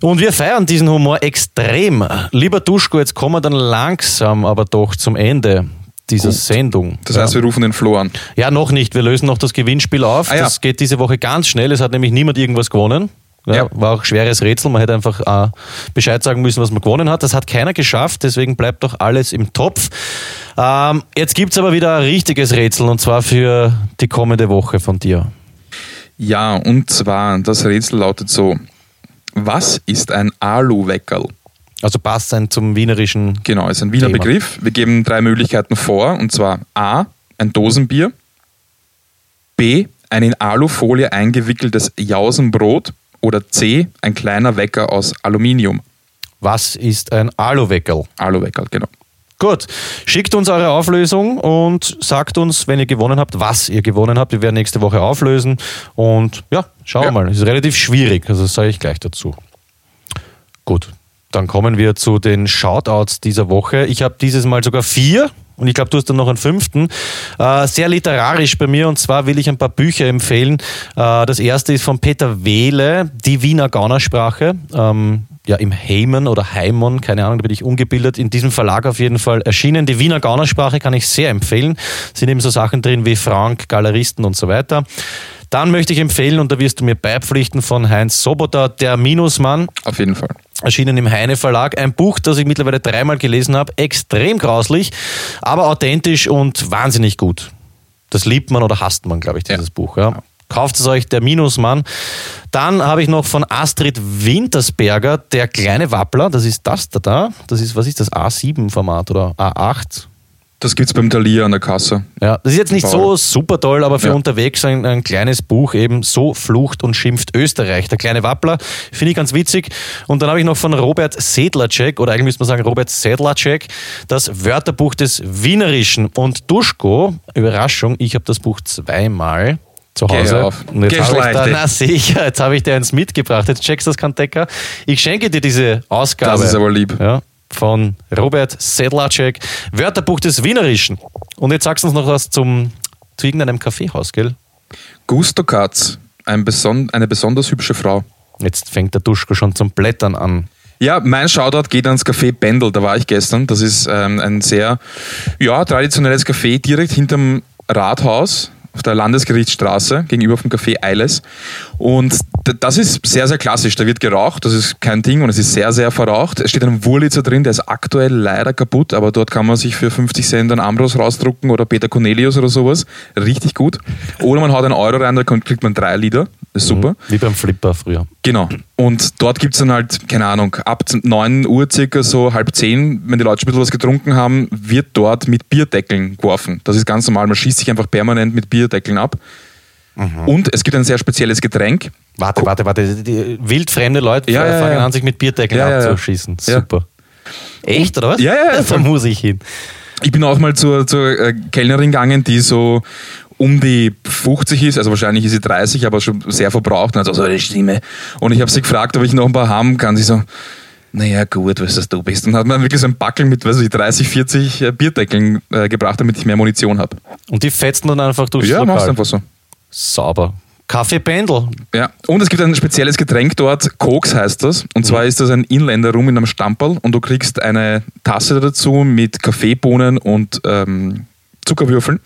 Und wir feiern diesen Humor extrem. Lieber Duschko, jetzt kommen wir dann langsam, aber doch zum Ende dieser Sendung. Das heißt, wir rufen den Flo an. Ja, noch nicht. Wir lösen noch das Gewinnspiel auf. Ah, ja. Das geht diese Woche ganz schnell. Es hat nämlich niemand irgendwas gewonnen. Ja, Ja. War auch ein schweres Rätsel. Man hätte einfach äh, Bescheid sagen müssen, was man gewonnen hat. Das hat keiner geschafft. Deswegen bleibt doch alles im Topf. Ähm, jetzt gibt's aber wieder ein richtiges Rätsel und zwar für die kommende Woche von dir. Ja, und zwar, das Rätsel lautet so: Was ist ein Aluweckerl? Also passt ein zum wienerischen. Genau, ist ein Wiener Thema. Begriff. Wir geben drei Möglichkeiten vor, und zwar A, ein Dosenbier, B, ein in Alufolie eingewickeltes Jausenbrot oder C, ein kleiner Wecker aus Aluminium. Was ist ein Aluweckerl? Aluweckerl, genau. Gut, schickt uns eure Auflösung und sagt uns, wenn ihr gewonnen habt, was ihr gewonnen habt. Wir werden nächste Woche auflösen und ja, schauen wir Ja. mal. Es ist relativ schwierig, also das sage ich gleich dazu. Gut, dann kommen wir zu den Shoutouts dieser Woche. Ich habe dieses Mal sogar vier. Und ich glaube, du hast dann noch einen fünften. Äh, sehr literarisch bei mir. Und zwar will ich ein paar Bücher empfehlen. Äh, das erste ist von Peter Wehle, Die Wiener Gaunersprache. Ähm, ja, im Heimen oder Heimon, keine Ahnung, da bin ich ungebildet. In diesem Verlag auf jeden Fall erschienen. Die Wiener Gaunersprache kann ich sehr empfehlen. Sind eben so Sachen drin wie Frank, Galeristen und so weiter. Dann möchte ich empfehlen, und da wirst du mir beipflichten, von Heinz Soboter, Der Minusmann Auf jeden Fall. erschienen im Heine Verlag. Ein Buch, das ich mittlerweile dreimal gelesen habe. Extrem grauslich, aber authentisch und wahnsinnig gut. Das liebt man oder hasst man, glaube ich, dieses Buch. Ja. Kauft es euch, der Minusmann. Dann habe ich noch von Astrid Wintersberger, der kleine Wappler. Das ist das da da. Das ist, was ist das? A7-Format oder A8? Das gibt's beim Thalia an der Kasse. Ja, das ist jetzt nicht so super toll, aber für Ja. unterwegs ein, ein kleines Buch eben so flucht und schimpft Österreich. Der kleine Wappler, finde ich ganz witzig. Und dann habe ich noch von Robert Sedlacek, oder eigentlich müsste man sagen Robert Sedlacek, das Wörterbuch des Wienerischen. Und Duschko, Überraschung, ich habe das Buch zweimal zu Hause. auf. Und jetzt habe ich da, na sicher, jetzt habe ich dir eins mitgebracht. Jetzt checkst du das, Kantecker. Ich schenke dir diese Ausgabe. Das ist aber lieb. Ja, von Robert Sedlacek, Wörterbuch des Wienerischen. Und jetzt sagst du uns noch was zum, zu irgendeinem Kaffeehaus, gell? Gusto Katz, ein beson eine besonders hübsche Frau. Jetzt fängt der Duschko schon zum Blättern an. Ja, mein Shoutout geht ans Café Bendel, da war ich gestern. Das ist ähm, ein sehr ja, traditionelles Café direkt hinterm Rathaus auf der Landesgerichtsstraße gegenüber vom Café Eiles. Und das ist sehr, sehr klassisch. Da wird geraucht, das ist kein Ding und es ist sehr, sehr verraucht. Es steht ein Wurlitzer drin, der ist aktuell leider kaputt, aber dort kann man sich für 50 Cent einen Ambros rausdrucken oder Peter Cornelius oder sowas. Richtig gut. Oder man haut einen Euro rein, da kriegt man drei Liter. Ist super. Wie beim Flipper früher. Genau. Und dort gibt's dann halt, keine Ahnung, ab 9 Uhr circa so halb 10, wenn die Leute schon ein bisschen was getrunken haben, wird dort mit Bierdeckeln geworfen. Das ist ganz normal. Man schießt sich einfach permanent mit Bierdeckeln ab. Mhm. Und es gibt ein sehr spezielles Getränk. Warte, warte, warte. Die, wildfremde Leute Ja, ja, fangen ja. an, sich mit Bierdeckeln Ja, ja, ja. abzuschießen. Ja. Super. Echt, oder was? Ja, ja, ja, Da muss ich hin. Ich bin auch mal zur, zur äh, Kellnerin gegangen, die so um die 50 ist, also wahrscheinlich ist sie 30, aber schon sehr verbraucht und hat so eine Stimme. Und ich habe sie gefragt, ob ich noch ein paar haben kann. Sie so, naja, gut, was das du bist. Und hat mir wirklich so ein Backel mit, weiß ich, 30, 40 äh, Bierdeckeln äh, gebracht, damit ich mehr Munition habe. Und die fetzen dann einfach durchs Ja, machst Lokal. einfach so. Sauber. Kaffeependel. Ja, und es gibt ein spezielles Getränk dort, Koks heißt das. Und zwar ist das ein Inländer Rum in einem Stamperl und du kriegst eine Tasse dazu mit Kaffeebohnen und ähm, Zuckerwürfeln.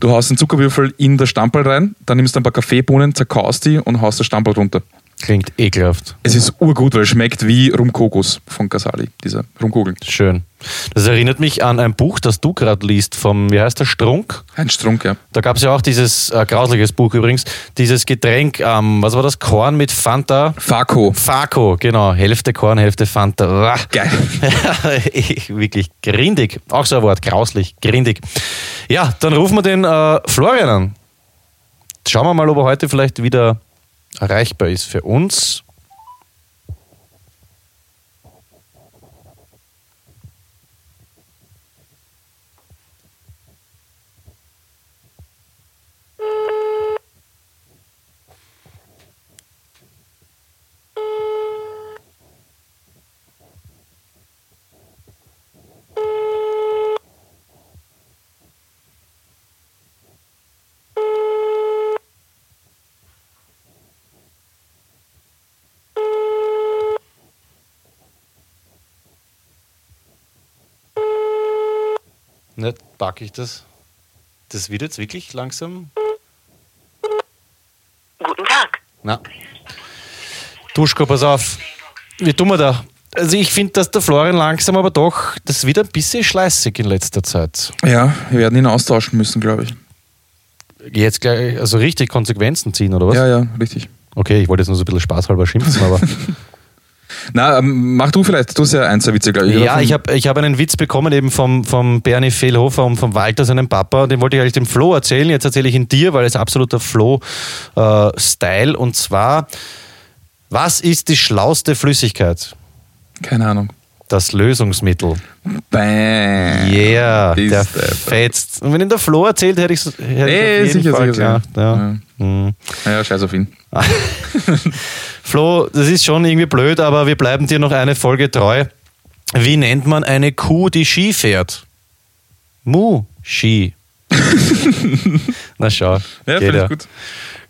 Du haust den Zuckerwürfel in das Stamperl rein, dann nimmst du ein paar Kaffeebohnen, zerkaust die und haust das Stamperl drunter. Klingt ekelhaft. Es ist urgut, weil es schmeckt wie Rumkokos von Casali, dieser Rumkugel. Schön. Das erinnert mich an ein Buch, das du gerade liest, vom, wie heißt der, Strunk? Ein Strunk, ja. Da gab es ja auch dieses, äh, grausliches Buch übrigens, dieses Getränk, ähm, was war das, Korn mit Fanta? Fako. Fako, genau, Hälfte Korn, Hälfte Fanta. Uah. Geil. Wirklich grindig. Auch so ein Wort, grauslich, grindig. Ja, dann rufen wir den äh, Florian an. Schauen wir mal, ob er heute vielleicht wieder erreichbar ist für uns. Nicht packe ich das. Das wird jetzt wirklich langsam. Guten Tag. Na. Duschko, pass auf. Wie tun wir da? Also ich finde, dass der Florian langsam aber doch, das wird ein bisschen schleißig in letzter Zeit. Ja, wir werden ihn austauschen müssen, glaube ich. Jetzt gleich, also richtig Konsequenzen ziehen, oder was? Ja, ja, richtig. Okay, ich wollte jetzt nur so ein bisschen spaßhalber schimpfen, aber. Na, ähm, mach du vielleicht, du hast ja ein, zwei Witze, glaube ich. Ja, ich habe ich hab einen Witz bekommen eben vom, vom Bernie Fehlhofer und vom Walter, seinem Papa. Den wollte ich eigentlich dem Flo erzählen. Jetzt erzähle ich ihn dir, weil es absoluter Flo-Style. und zwar, was ist die schlauste Flüssigkeit? Keine Ahnung. Das Lösungsmittel. Bäh. Yeah, Ist der fetzt. Und wenn ihn der Flo erzählt, hätte ich es hätte Nee, sicher, Fall sicher, gedacht. Ja. Ja. Mhm. Ja, scheiß auf ihn. Flo, das ist schon irgendwie blöd, aber wir bleiben dir noch eine Folge treu. Wie nennt man eine Kuh, die Ski fährt? Mu, Ski. Na schau. Ja, finde ich gut.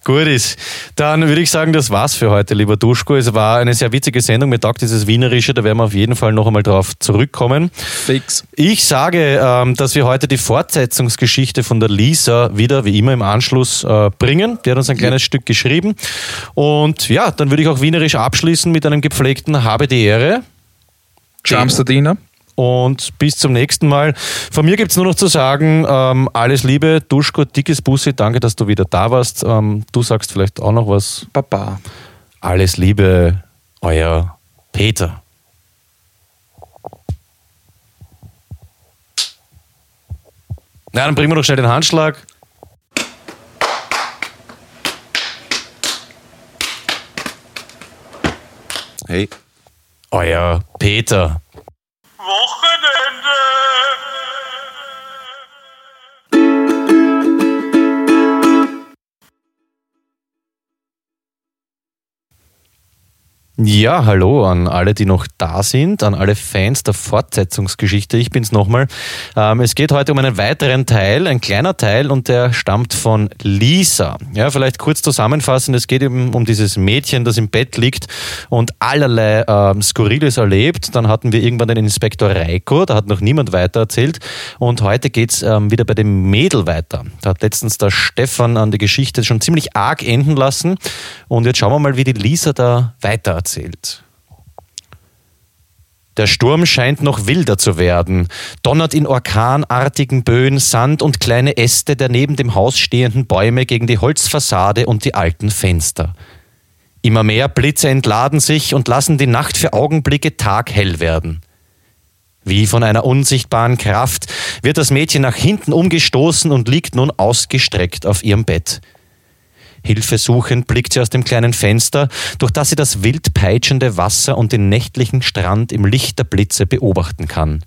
Gut ist. Dann würde ich sagen, das war's für heute, lieber Duschko. Es war eine sehr witzige Sendung. Mir taugt dieses Wienerische, da werden wir auf jeden Fall noch einmal drauf zurückkommen. Fix. Ich sage, ähm, dass wir heute die Fortsetzungsgeschichte von der Lisa wieder, wie immer, im Anschluss äh, bringen. Die hat uns ein kleines Stück geschrieben. Und ja, dann würde ich auch wienerisch abschließen mit einem gepflegten Habe die Ehre. Jamsterdiner. Und bis zum nächsten Mal. Von mir gibt es nur noch zu sagen, ähm, alles Liebe, Duschko, dickes Bussi, danke, dass du wieder da warst. Ähm, du sagst vielleicht auch noch was. Papa. Alles Liebe, euer Peter. Na, dann bringen wir doch schnell den Handschlag. Hey, Euer Peter. Wolf. Ja, hallo an alle, die noch da sind, an alle Fans der Fortsetzungsgeschichte. Ich bin's nochmal. Ähm, es geht heute um einen weiteren Teil, ein kleiner Teil, und der stammt von Lisa. Ja, vielleicht kurz zusammenfassend. Es geht eben um dieses Mädchen, das im Bett liegt und allerlei ähm, Skurriles erlebt. Dann hatten wir irgendwann den Inspektor Reiko, da hat noch niemand weiter erzählt. Und heute geht's ähm, wieder bei dem Mädel weiter. Da hat letztens der Stefan an die Geschichte schon ziemlich arg enden lassen. Und jetzt schauen wir mal, wie die Lisa da weiter erzählt. Der Sturm scheint noch wilder zu werden, donnert in orkanartigen Böen Sand und kleine Äste der neben dem Haus stehenden Bäume gegen die Holzfassade und die alten Fenster. Immer mehr Blitze entladen sich und lassen die Nacht für Augenblicke taghell werden. Wie von einer unsichtbaren Kraft wird das Mädchen nach hinten umgestoßen und liegt nun ausgestreckt auf ihrem Bett. Hilfesuchend blickt sie aus dem kleinen Fenster, durch das sie das wild peitschende Wasser und den nächtlichen Strand im Licht der Blitze beobachten kann.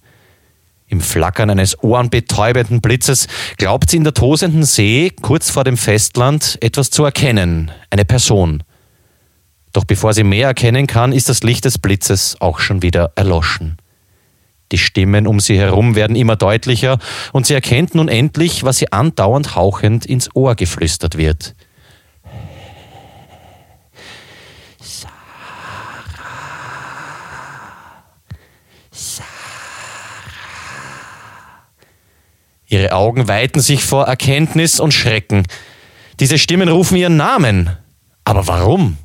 Im Flackern eines ohrenbetäubenden Blitzes glaubt sie in der tosenden See, kurz vor dem Festland, etwas zu erkennen, eine Person. Doch bevor sie mehr erkennen kann, ist das Licht des Blitzes auch schon wieder erloschen. Die Stimmen um sie herum werden immer deutlicher und sie erkennt nun endlich, was ihr andauernd hauchend ins Ohr geflüstert wird. Ihre Augen weiten sich vor Erkenntnis und Schrecken. Diese Stimmen rufen ihren Namen. Aber warum?